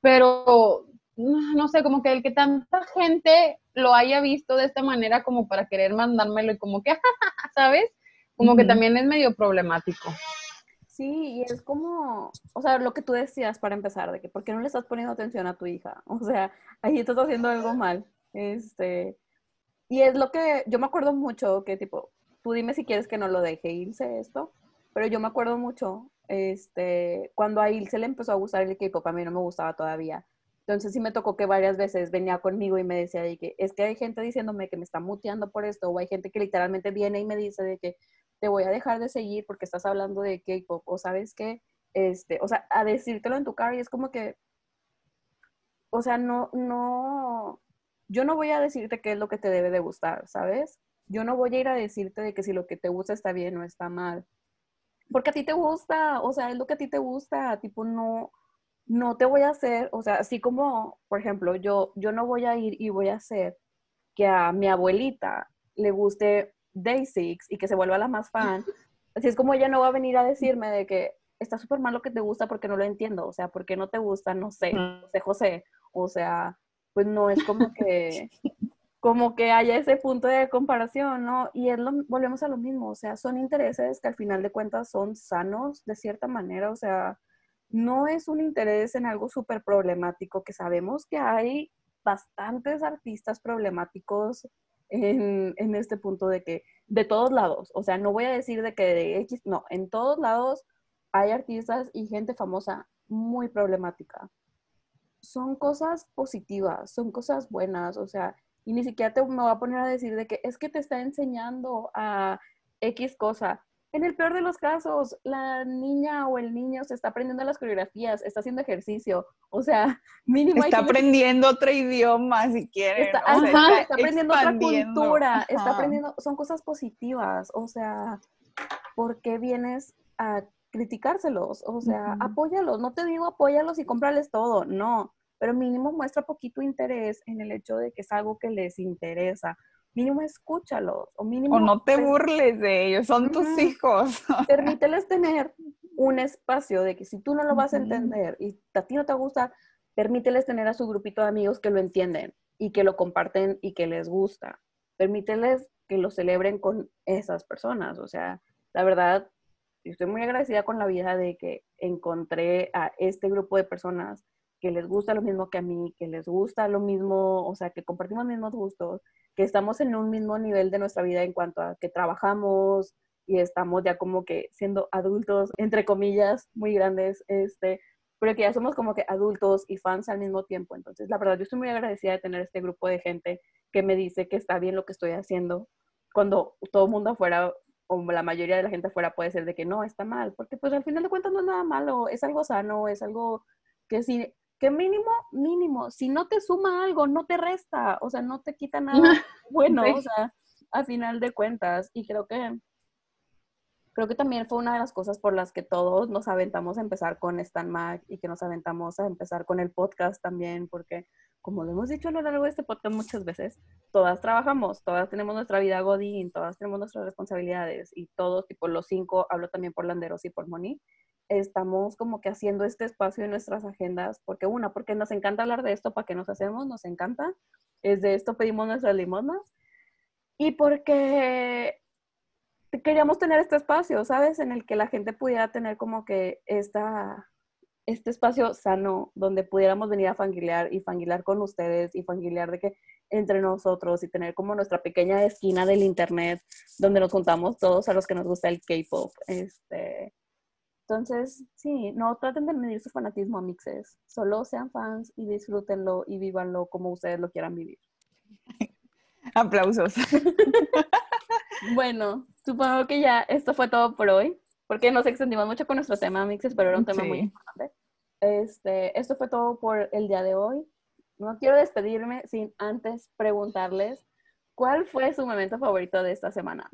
pero no sé, como que el que tanta gente lo haya visto de esta manera como para querer mandármelo y como que, ¿sabes? Como que también es medio problemático. Sí, y es como, o sea, lo que tú decías para empezar, de que ¿por qué no le estás poniendo atención a tu hija? O sea, ahí estás haciendo algo mal. Este, y es lo que yo me acuerdo mucho que tipo, tú dime si quieres que no lo deje irse esto, pero yo me acuerdo mucho, este, cuando a se le empezó a gustar el K-pop, a mí no me gustaba todavía. Entonces sí me tocó que varias veces venía conmigo y me decía de que es que hay gente diciéndome que me está muteando por esto, o hay gente que literalmente viene y me dice de que te voy a dejar de seguir porque estás hablando de K-pop, o sabes que, este, o sea, a decírtelo en tu cara y es como que, o sea, no, no, yo no voy a decirte qué es lo que te debe de gustar, ¿sabes? Yo no voy a ir a decirte de que si lo que te gusta está bien o está mal. Porque a ti te gusta, o sea, es lo que a ti te gusta, tipo, no, no te voy a hacer, o sea, así como, por ejemplo, yo, yo no voy a ir y voy a hacer que a mi abuelita le guste Day Six y que se vuelva la más fan. Así es como ella no va a venir a decirme de que está súper mal lo que te gusta porque no lo entiendo, o sea, porque no te gusta, no sé, José José, o sea, pues no es como que, como que haya ese punto de comparación, ¿no? Y es lo, volvemos a lo mismo, o sea, son intereses que al final de cuentas son sanos de cierta manera, o sea, no es un interés en algo súper problemático, que sabemos que hay bastantes artistas problemáticos en, este punto de que de todos lados, o sea, no voy a decir de que de X, no, en todos lados hay artistas y gente famosa muy problemática. Son cosas positivas, son cosas buenas, o sea, y ni siquiera te me voy a poner a decir de que es que te está enseñando a X cosa. En el peor de los casos, la niña o el niño se está aprendiendo las coreografías, está haciendo ejercicio, o sea, mínimo. Está aprendiendo otro idioma si quiere. Está, está, aprendiendo otra cultura, está aprendiendo, son cosas positivas, o sea, ¿por qué vienes a criticárselos? O sea, apóyalos, no te digo apóyalos y cómprales todo, no, pero mínimo muestra poquito interés en el hecho de que es algo que les interesa mínimo escúchalos o mínimo... O no te burles de ellos, son tus hijos. Permíteles tener un espacio de que si tú no lo vas a entender y a ti no te gusta, permíteles tener a su grupito de amigos que lo entienden y que lo comparten y que les gusta. Permíteles que lo celebren con esas personas. O sea, la verdad, estoy muy agradecida con la vida de que encontré a este grupo de personas que les gusta lo mismo que a mí, que les gusta lo mismo, o sea, que compartimos mismos gustos, que estamos en un mismo nivel de nuestra vida en cuanto a que trabajamos y estamos ya como que siendo adultos, entre comillas, muy grandes, este, pero que ya somos como que adultos y fans al mismo tiempo. Entonces, la verdad, yo estoy muy agradecida de tener este grupo de gente que me dice que está bien lo que estoy haciendo, cuando todo el mundo afuera o la mayoría de la gente afuera puede ser de que no, está mal, porque pues al final de cuentas no es nada malo, es algo sano, es algo que sí, que mínimo, mínimo, si no te suma algo, no te resta, o sea, no te quita nada bueno, o sea, a final de cuentas. Y creo que, creo que también fue una de las cosas por las que todos nos aventamos a empezar con Stan Mac y que nos aventamos a empezar con el podcast también, porque como lo hemos dicho a lo largo de este podcast muchas veces, todas trabajamos, todas tenemos nuestra vida godín, todas tenemos nuestras responsabilidades y todos, tipo los cinco, hablo también por Landeros y por Moni, estamos como que haciendo este espacio en nuestras agendas, porque una, porque nos encanta hablar de esto, para que nos hacemos, nos encanta, es de esto pedimos nuestras limonas, y porque queríamos tener este espacio, ¿sabes? En el que la gente pudiera tener como que esta, este espacio sano donde pudiéramos venir a fanguilear y fanguilear con ustedes y fanguilear de que entre nosotros y tener como nuestra pequeña esquina del internet donde nos juntamos todos a los que nos gusta el K-pop. Este, entonces, sí, no traten de medir su fanatismo a mixes, solo sean fans y disfrútenlo y vívanlo como ustedes lo quieran vivir. Aplausos. bueno, supongo que ya esto fue todo por hoy, porque nos extendimos mucho con nuestro tema mixes, pero era un tema muy importante. Este, esto fue todo por el día de hoy. No quiero despedirme sin antes preguntarles cuál fue su momento favorito de esta semana.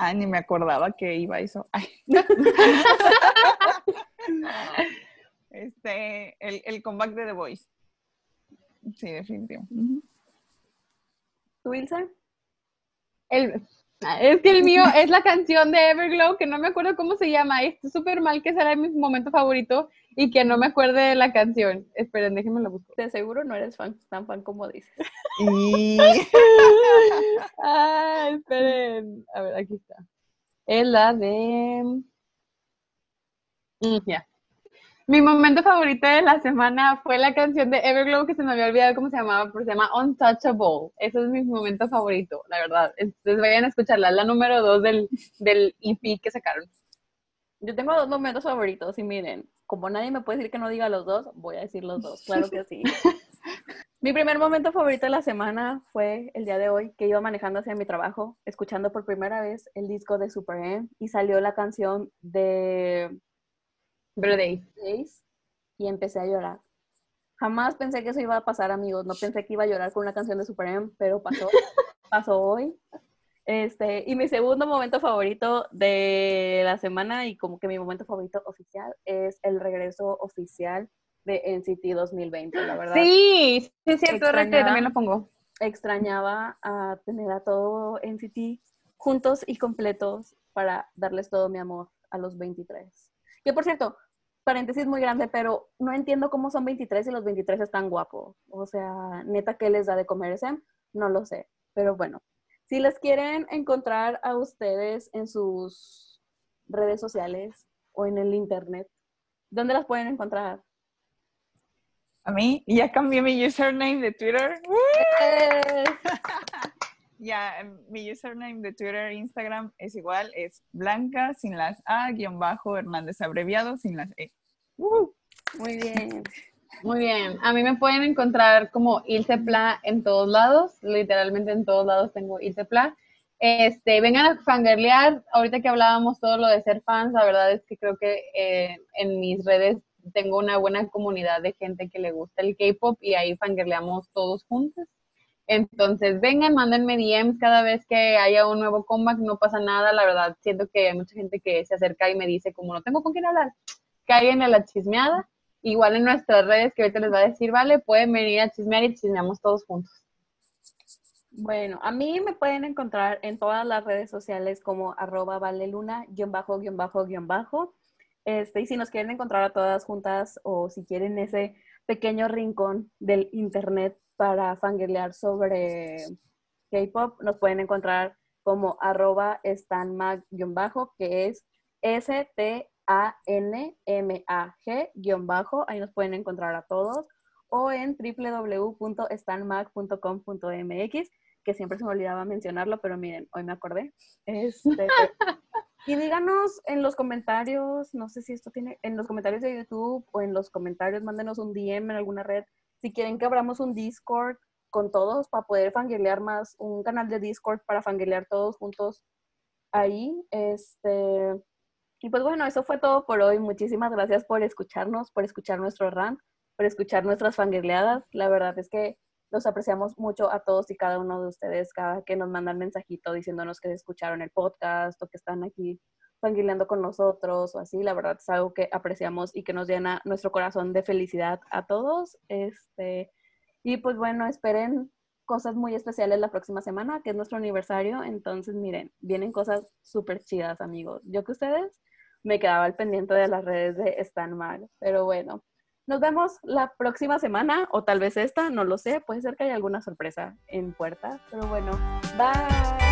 Ay, ni me acordaba que iba eso. este, el, el comeback de The Voice. Sí, definitivamente. ¿Tú, Ilse? El, es que el mío es la canción de Everglow, que no me acuerdo cómo se llama. Es súper mal que será mi momento favorito y que no me acuerde de la canción. Esperen, déjenme la busco. De seguro no eres fan, tan fan como dices. Y... ah, esperen. A ver, aquí está. Es la de... Mm, ya. Mi momento favorito de la semana fue la canción de Everglow que se me había olvidado cómo se llamaba, pero se llama Untouchable. Ese es mi momento favorito, la verdad. Entonces vayan a escucharla, la número dos del, del EP que sacaron. Yo tengo dos momentos favoritos y miren, como nadie me puede decir que no diga los dos, voy a decir los dos, claro que sí. mi primer momento favorito de la semana fue el día de hoy, que iba manejando hacia mi trabajo, escuchando por primera vez el disco de Super M y salió la canción de Days y empecé a llorar. Jamás pensé que eso iba a pasar, amigos. No pensé que iba a llorar con una canción de Super M, pero pasó, pasó hoy. Este, y mi segundo momento favorito de la semana y como que mi momento favorito oficial es el regreso oficial de NCT 2020, la verdad. Sí, sí, es cierto, también lo pongo. Extrañaba a tener a todo NCT juntos y completos para darles todo mi amor a los 23. Que por cierto, paréntesis muy grande, pero no entiendo cómo son 23 y los 23 están guapos. O sea, neta, ¿qué les da de comer ese? No lo sé. Pero bueno, si les quieren encontrar a ustedes en sus redes sociales o en el internet, ¿dónde las pueden encontrar? A mí, ya cambié mi username de Twitter. Ya, mi username de Twitter e Instagram es igual, es blanca sin las A, guion bajo, Hernández abreviado sin las E. Uh, muy bien. Muy bien. A mí me pueden encontrar como Ilse Pla en todos lados. Literalmente en todos lados tengo Ilse Pla. Este, vengan a fangirlear. Ahorita que hablábamos todo lo de ser fans, la verdad es que creo que eh, en mis redes tengo una buena comunidad de gente que le gusta el K-pop y ahí fangirleamos todos juntos. Entonces, vengan, mándenme DMs cada vez que haya un nuevo comeback, no pasa nada, la verdad, siento que hay mucha gente que se acerca y me dice, como no tengo con quién hablar, caigan en la chismeada. Igual en nuestras redes que ahorita les va a decir, vale, pueden venir a chismear y chismeamos todos juntos. Bueno, a mí me pueden encontrar en todas las redes sociales como arroba valeluna, guion bajo, guion. Este, y si nos quieren encontrar a todas juntas o si quieren ese pequeño rincón del internet para fangirlear sobre K-pop, nos pueden encontrar como arroba stanmag-bajo, que es S-T a-N-M-A-G-bajo, ahí nos pueden encontrar a todos, o en www.stanmac.com.mx, que siempre se me olvidaba mencionarlo, pero miren, hoy me acordé. Este, y díganos en los comentarios, no sé si esto tiene, en los comentarios de YouTube o en los comentarios, mándenos un DM en alguna red, si quieren que abramos un Discord con todos para poder fangirlear más, un canal de Discord para fangirlear todos juntos ahí. Este, y pues bueno, eso fue todo por hoy. Muchísimas gracias por escucharnos, por escuchar nuestro rant, por escuchar nuestras fangirleadas. La verdad es que los apreciamos mucho a todos y cada uno de ustedes, cada que nos mandan mensajito diciéndonos que escucharon el podcast o que están aquí fangirleando con nosotros o así. La verdad es algo que apreciamos y que nos llena nuestro corazón de felicidad a todos. Este, Y pues bueno, esperen cosas muy especiales la próxima semana, que es nuestro aniversario. Entonces, miren, vienen cosas súper chidas, amigos. Yo que ustedes me quedaba al pendiente de las redes de Stan Mag. Pero bueno, nos vemos la próxima semana o tal vez esta, no lo sé. Puede ser que haya alguna sorpresa en puerta. Pero bueno, bye.